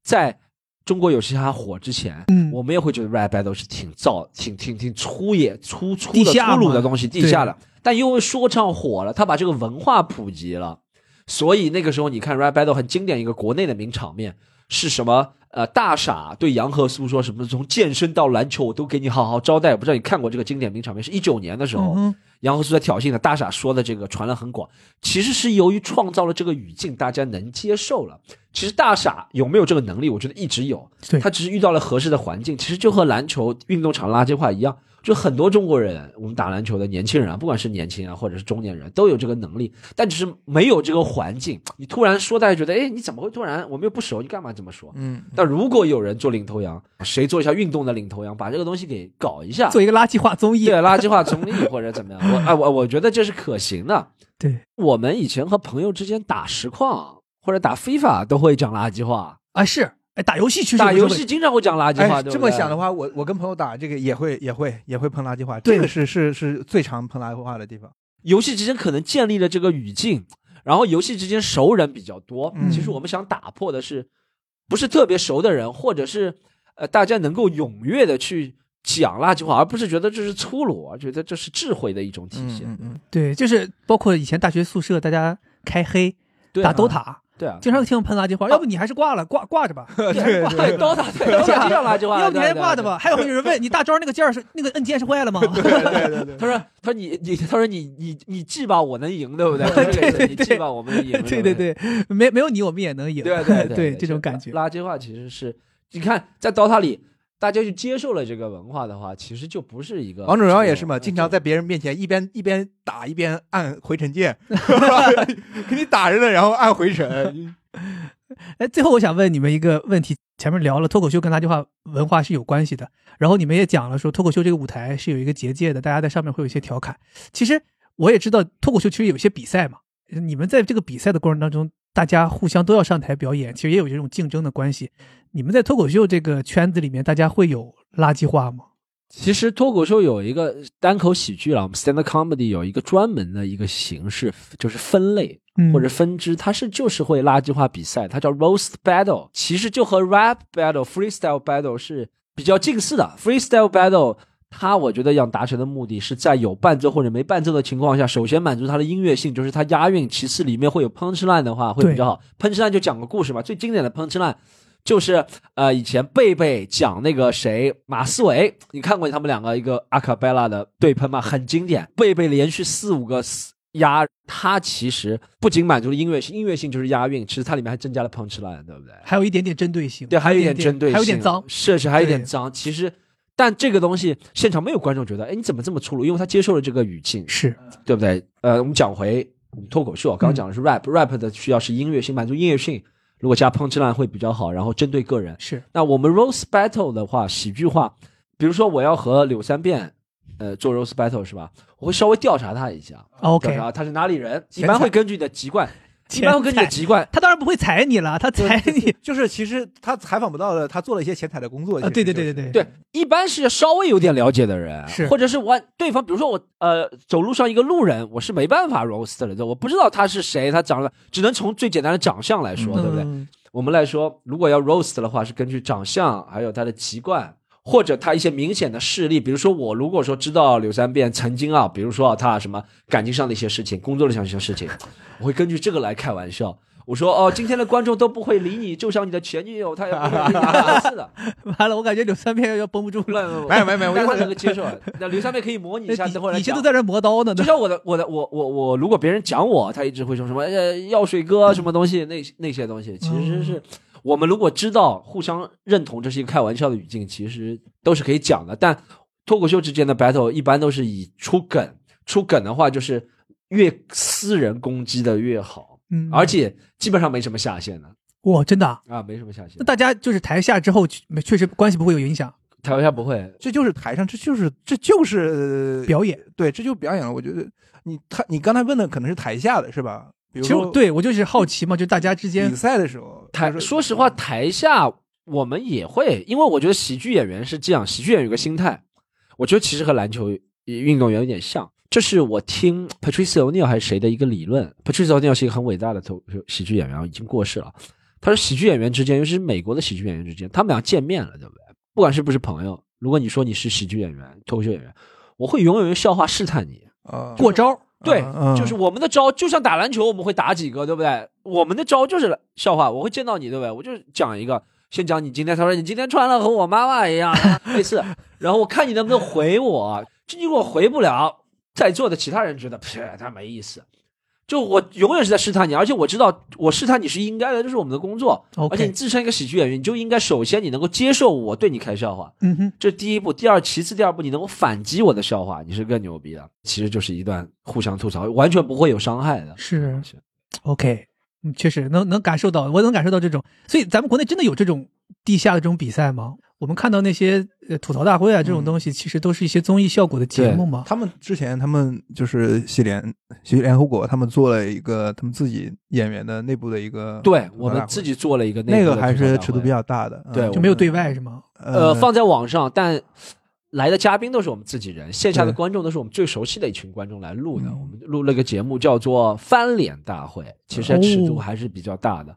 在中国有嘻哈火之前，嗯我们也会觉得 rap battle 是挺燥、挺挺挺粗野、粗粗的、粗鲁的东西，地下的。但因为说唱火了，他把这个文化普及了，所以那个时候你看 rap battle 很经典一个国内的名场面是什么？呃，大傻对杨和苏说什么？从健身到篮球，我都给你好好招待。我不知道你看过这个经典名场面，是一九年的时候，嗯杨和苏在挑衅的，大傻说的这个传了很广，其实是由于创造了这个语境，大家能接受了。其实大傻有没有这个能力，我觉得一直有，对他只是遇到了合适的环境。其实就和篮球运动场垃圾话一样，就很多中国人，我们打篮球的年轻人啊，不管是年轻人啊或者是中年人，都有这个能力，但只是没有这个环境。你突然说，大家觉得，哎，你怎么会突然？我们又不熟，你干嘛这么说？嗯，但如果有人做领头羊，谁做一下运动的领头羊，把这个东西给搞一下，做一个垃圾话综艺对，垃圾话综艺或者怎么样，我啊我我觉得这是可行的。对我们以前和朋友之间打实况或者打 FIFA 都会讲垃圾话，啊是，哎，打游戏确实打游戏经常会讲垃圾话。哎，对对这么想的，话，我我跟朋友打这个也会也会也会喷垃圾话，这个是是是最常喷垃圾话的地方。游戏之间可能建立了这个语境，然后游戏之间熟人比较多。嗯其实我们想打破的是，不是特别熟的人，或者是呃大家能够踊跃的去讲垃圾话，而不是觉得这是粗鲁，而觉得这是智慧的一种体现。嗯嗯，对，就是包括以前大学宿舍大家开黑打 DOTA，对啊，经常听喷垃圾话，要不你还是挂了，挂挂着吧，对对对，刀塔对刀打经常垃圾话，要不你还对对对挂着吧。还有有人问你大招那个键是那个摁键是坏了吗？对对对对，他说：“他说你你他说你你你记吧，我能赢，对不对？对对你记吧，我们能赢。对对对对，没没有你我们也能赢。对对对对，这种感觉。垃圾话其实是，你看在 DOTA 里，大家就接受了这个文化的话，其实就不是一个王者荣耀也是嘛，经常在别人面前一边一边打一边按回城键，给你打人了，然后按回城。哎，最后我想问你们一个问题，前面聊了脱口秀跟垃圾话文化是有关系的，然后你们也讲了说脱口秀这个舞台是有一个结界的，大家在上面会有一些调侃。其实我也知道脱口秀其实有一些比赛嘛，你们在这个比赛的过程当中，大家互相都要上台表演，其实也有这种竞争的关系。你们在脱口秀这个圈子里面，大家会有垃圾话吗？其实脱口秀有一个单口喜剧了，我们 stand up comedy 有一个专门的一个形式，就是分类嗯或者分支，它是就是会垃圾话比赛，它叫 roast battle，其实就和 rap battle、freestyle battle 是比较近似的。freestyle battle 它我觉得要达成的目的是在有伴奏或者没伴奏的情况下，首先满足它的音乐性，就是它押韵；其次里面会有 punch line 的话会比较好。punch line 就讲个故事嘛，最经典的 punch line 就是呃以前贝贝讲那个谁马思唯，你看过他们两个一个阿卡贝拉的对喷吗？很经典，贝贝连续四五个死押，它其实不仅满足了音乐性，音乐性就是押韵，其实它里面还增加了 punch line，对不对？还有一点点针对性，对，还有一点点针对性，还有点脏。是是，还有一点脏。其实，但这个东西现场没有观众觉得，哎，你怎么这么粗鲁？因为他接受了这个语境，是，对不对？呃，我们讲回脱口秀，刚刚讲的是 rap，rap、的需要是音乐性，满足音乐性，如果加 punch line 会比较好，然后针对个人。是那我们 roast battle 的话，喜剧化，比如说我要和柳三变，呃，做 roast battle 是吧？我会稍微调查他一下调 OK，查他是哪里人，一般会根据你的籍贯，一般会根据你的籍贯。他当然不会踩你了，他踩你就是其实他采访不到的，他做了一些前台的工作。啊！对对就是对对对，一般是稍微有点了解的人，是或者是我对方，比如说我呃走路上一个路人，我是没办法 roast 的，对，我不知道他是谁，他长得只能从最简单的长相来说，对不对？嗯我们来说，如果要 roast 的话，是根据长相，还有他的籍贯，或者他一些明显的事例。比如说，我如果说知道柳三变曾经啊，比如说啊他什么感情上的一些事情，工作上一些事情，我会根据这个来开玩笑。我说哦，今天的观众都不会理你，就像你的前女友，他也不会理你，类似的。完了，我感觉柳三变要绷不住了，没有没有没有 我但他能够接受。那柳三变可以模拟一下，等会儿来讲底下都在这磨刀呢。就像我的我的我我我，如果别人讲我，他一直会说什么呃药水哥什么东西，那那些东西，其实是我们如果知道互相认同这是一个开玩笑的语境，其实都是可以讲的。但脱口秀之间的 battle 一般都是以出梗，出梗的话就是越私人攻击的越好，嗯，而且基本上没什么下限的哇，真的啊，啊，没什么下限那。大家就是台下之后确实关系不会有影响，台下不会，这就是台上，这就是这就是表演。对，这就是表演了。我觉得你他你刚才问的可能是台下的是吧？比如其实说对我就是好奇嘛，就大家之间比赛的时候，台就是说实话，台下我们也会，因为我觉得喜剧演员是这样，喜剧演员有个心态，我觉得其实和篮球运动员有点像。这是我听 Patrice O'Neill 还是谁的一个理论。Patrice O'Neill 是一个很伟大的投喜剧演员，已经过世了。他说，喜剧演员之间，尤其是美国的喜剧演员之间，他们俩见面了，对不对？不管是不是朋友，如果你说你是喜剧演员、脱口秀演员，我会永远用笑话试探你。啊过招。对，嗯就是我们的招，就像打篮球，我们会打几个，对不对？我们的招就是笑话，我会见到你，对不对？我就讲一个，先讲你今天，他说你今天穿了和我妈妈一样，类似，然后我看你能不能回我，就如果回不了，在座的其他人觉得，切，他没意思。就我永远是在试探你，而且我知道我试探你是应该的，这是我们的工作。而且你自身一个喜剧演员，你就应该首先你能够接受我对你开笑话，嗯哼，这第一步，第二，其次，第二步，你能够反击我的笑话，你是更牛逼的。其实就是一段互相吐槽，完全不会有伤害的。是 OK，嗯，确实能能感受到，我能感受到这种，所以咱们国内真的有这种地下的这种比赛吗？我们看到那些呃吐槽大会啊这种东西，其实都是一些综艺效果的节目嘛。他们之前他们就是喜联喜剧联合国，他们做了一个他们自己演员的内部的一个对我们自己做了一个那个还是尺度比较大的，对嗯就没有对外是吗？呃放在网上，但来的嘉宾都是我们自己人，线下的观众都是我们最熟悉的一群观众来录的。嗯我们录了个节目叫做《翻脸大会》，其实尺度还是比较大的，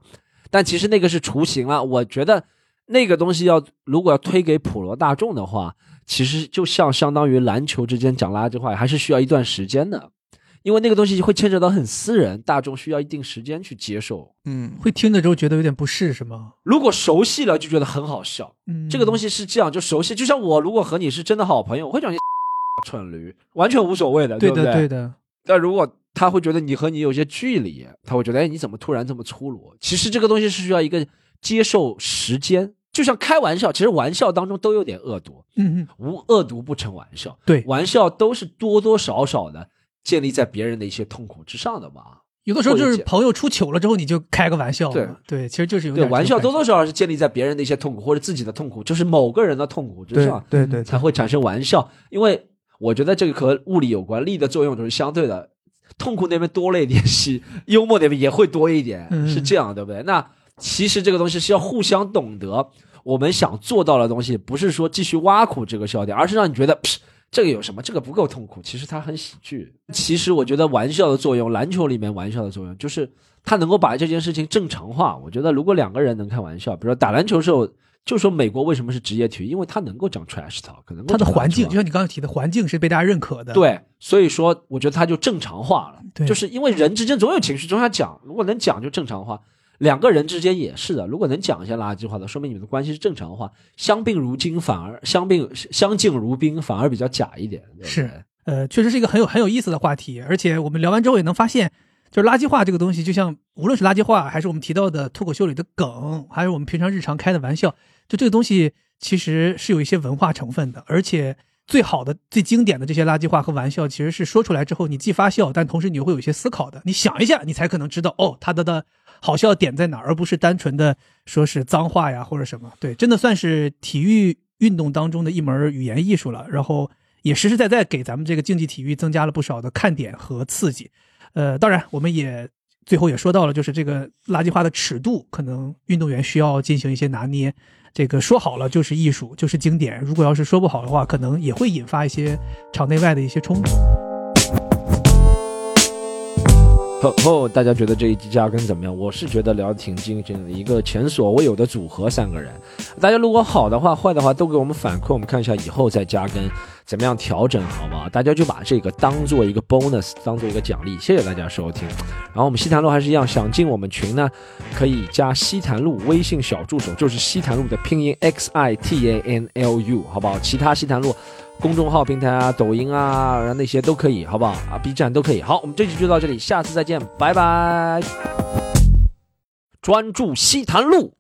但其实那个是雏形了。我觉得那个东西要如果要推给普罗大众的话，其实就像相当于篮球之间讲垃圾话，还是需要一段时间的。因为那个东西会牵扯到很私人，大众需要一定时间去接受。嗯会听着之后觉得有点不适是吗？如果熟悉了，就觉得很好笑。嗯，这个东西是这样，就熟悉。就像我如果和你是真的好朋友，我会讲你蠢驴，完全无所谓的，对不对？的对的，但如果他会觉得你和你有些距离，他会觉得哎，你怎么突然这么粗鲁？其实这个东西是需要一个接受时间。就像开玩笑，其实玩笑当中都有点恶毒，嗯嗯，无恶毒不成玩笑。对，玩笑都是多多少少的建立在别人的一些痛苦之上的嘛。有的时候就是朋友出糗了之后，你就开个玩笑嘛。对对，其实就是有对，点玩笑多多少少是建立在别人的一些痛苦或者自己的痛苦，就是某个人的痛苦之对上。对对才会产生玩笑。因为我觉得这个和物理有关，力的作用都是相对的，痛苦那边多了一点，是幽默那边也会多一点，嗯是这样，对不对？那其实这个东西是要互相懂得，我们想做到的东西，不是说继续挖苦这个笑点，而是让你觉得。这个有什么？这个不够痛苦，其实它很喜剧。其实我觉得玩笑的作用，篮球里面玩笑的作用，就是它能够把这件事情正常化。我觉得如果两个人能开玩笑，比如说打篮球的时候，就说美国为什么是职业体育，因为它能够讲 trash talk，可能够它的环境，就像你刚刚提的环境是被大家认可的。，对，所以说我觉得它就正常化了。对就是因为人之间总有情绪，总想讲，如果能讲就正常化。两个人之间也是的，如果能讲一些垃圾话的，说明你们的关系是正常的话。相病如金，反而相病相敬如宾，反而比较假一点。是呃，确实是一个很有很有意思的话题，而且我们聊完之后也能发现，就是垃圾话这个东西，就像无论是垃圾话，还是我们提到的脱口秀里的梗，还是我们平常日常开的玩笑，就这个东西其实是有一些文化成分的，而且最好的、最经典的这些垃圾话和玩笑，其实是说出来之后，你既发笑，但同时你又会有一些思考的。你想一下，你才可能知道哦，他的的好笑点在哪，而不是单纯的说是脏话呀或者什么。对，真的算是体育运动当中的一门语言艺术了。然后也实实在在给咱们这个竞技体育增加了不少的看点和刺激。呃，当然，我们也最后也说到了，就是这个垃圾话的尺度，可能运动员需要进行一些拿捏。这个说好了就是艺术，就是经典。如果要是说不好的话，可能也会引发一些场内外的一些冲突。大家觉得这一集加更怎么样？我是觉得聊得挺精神的，一个前所未有的组合，三个人。大家如果好的话，坏的话都给我们反馈，我们看一下以后再加更怎么样调整，好不好？大家就把这个当做一个 bonus，当做一个奖励。谢谢大家收听。然后我们西坛路还是一样，想进我们群呢，可以加西坛路微信小助手，就是西坛路的拼音 x i t a n l u，好不好？其他西坛路。公众号平台啊，抖音啊，然后那些都可以，好不好啊？B 站都可以。好，我们这期就到这里，下次再见，拜拜。专注西坛路。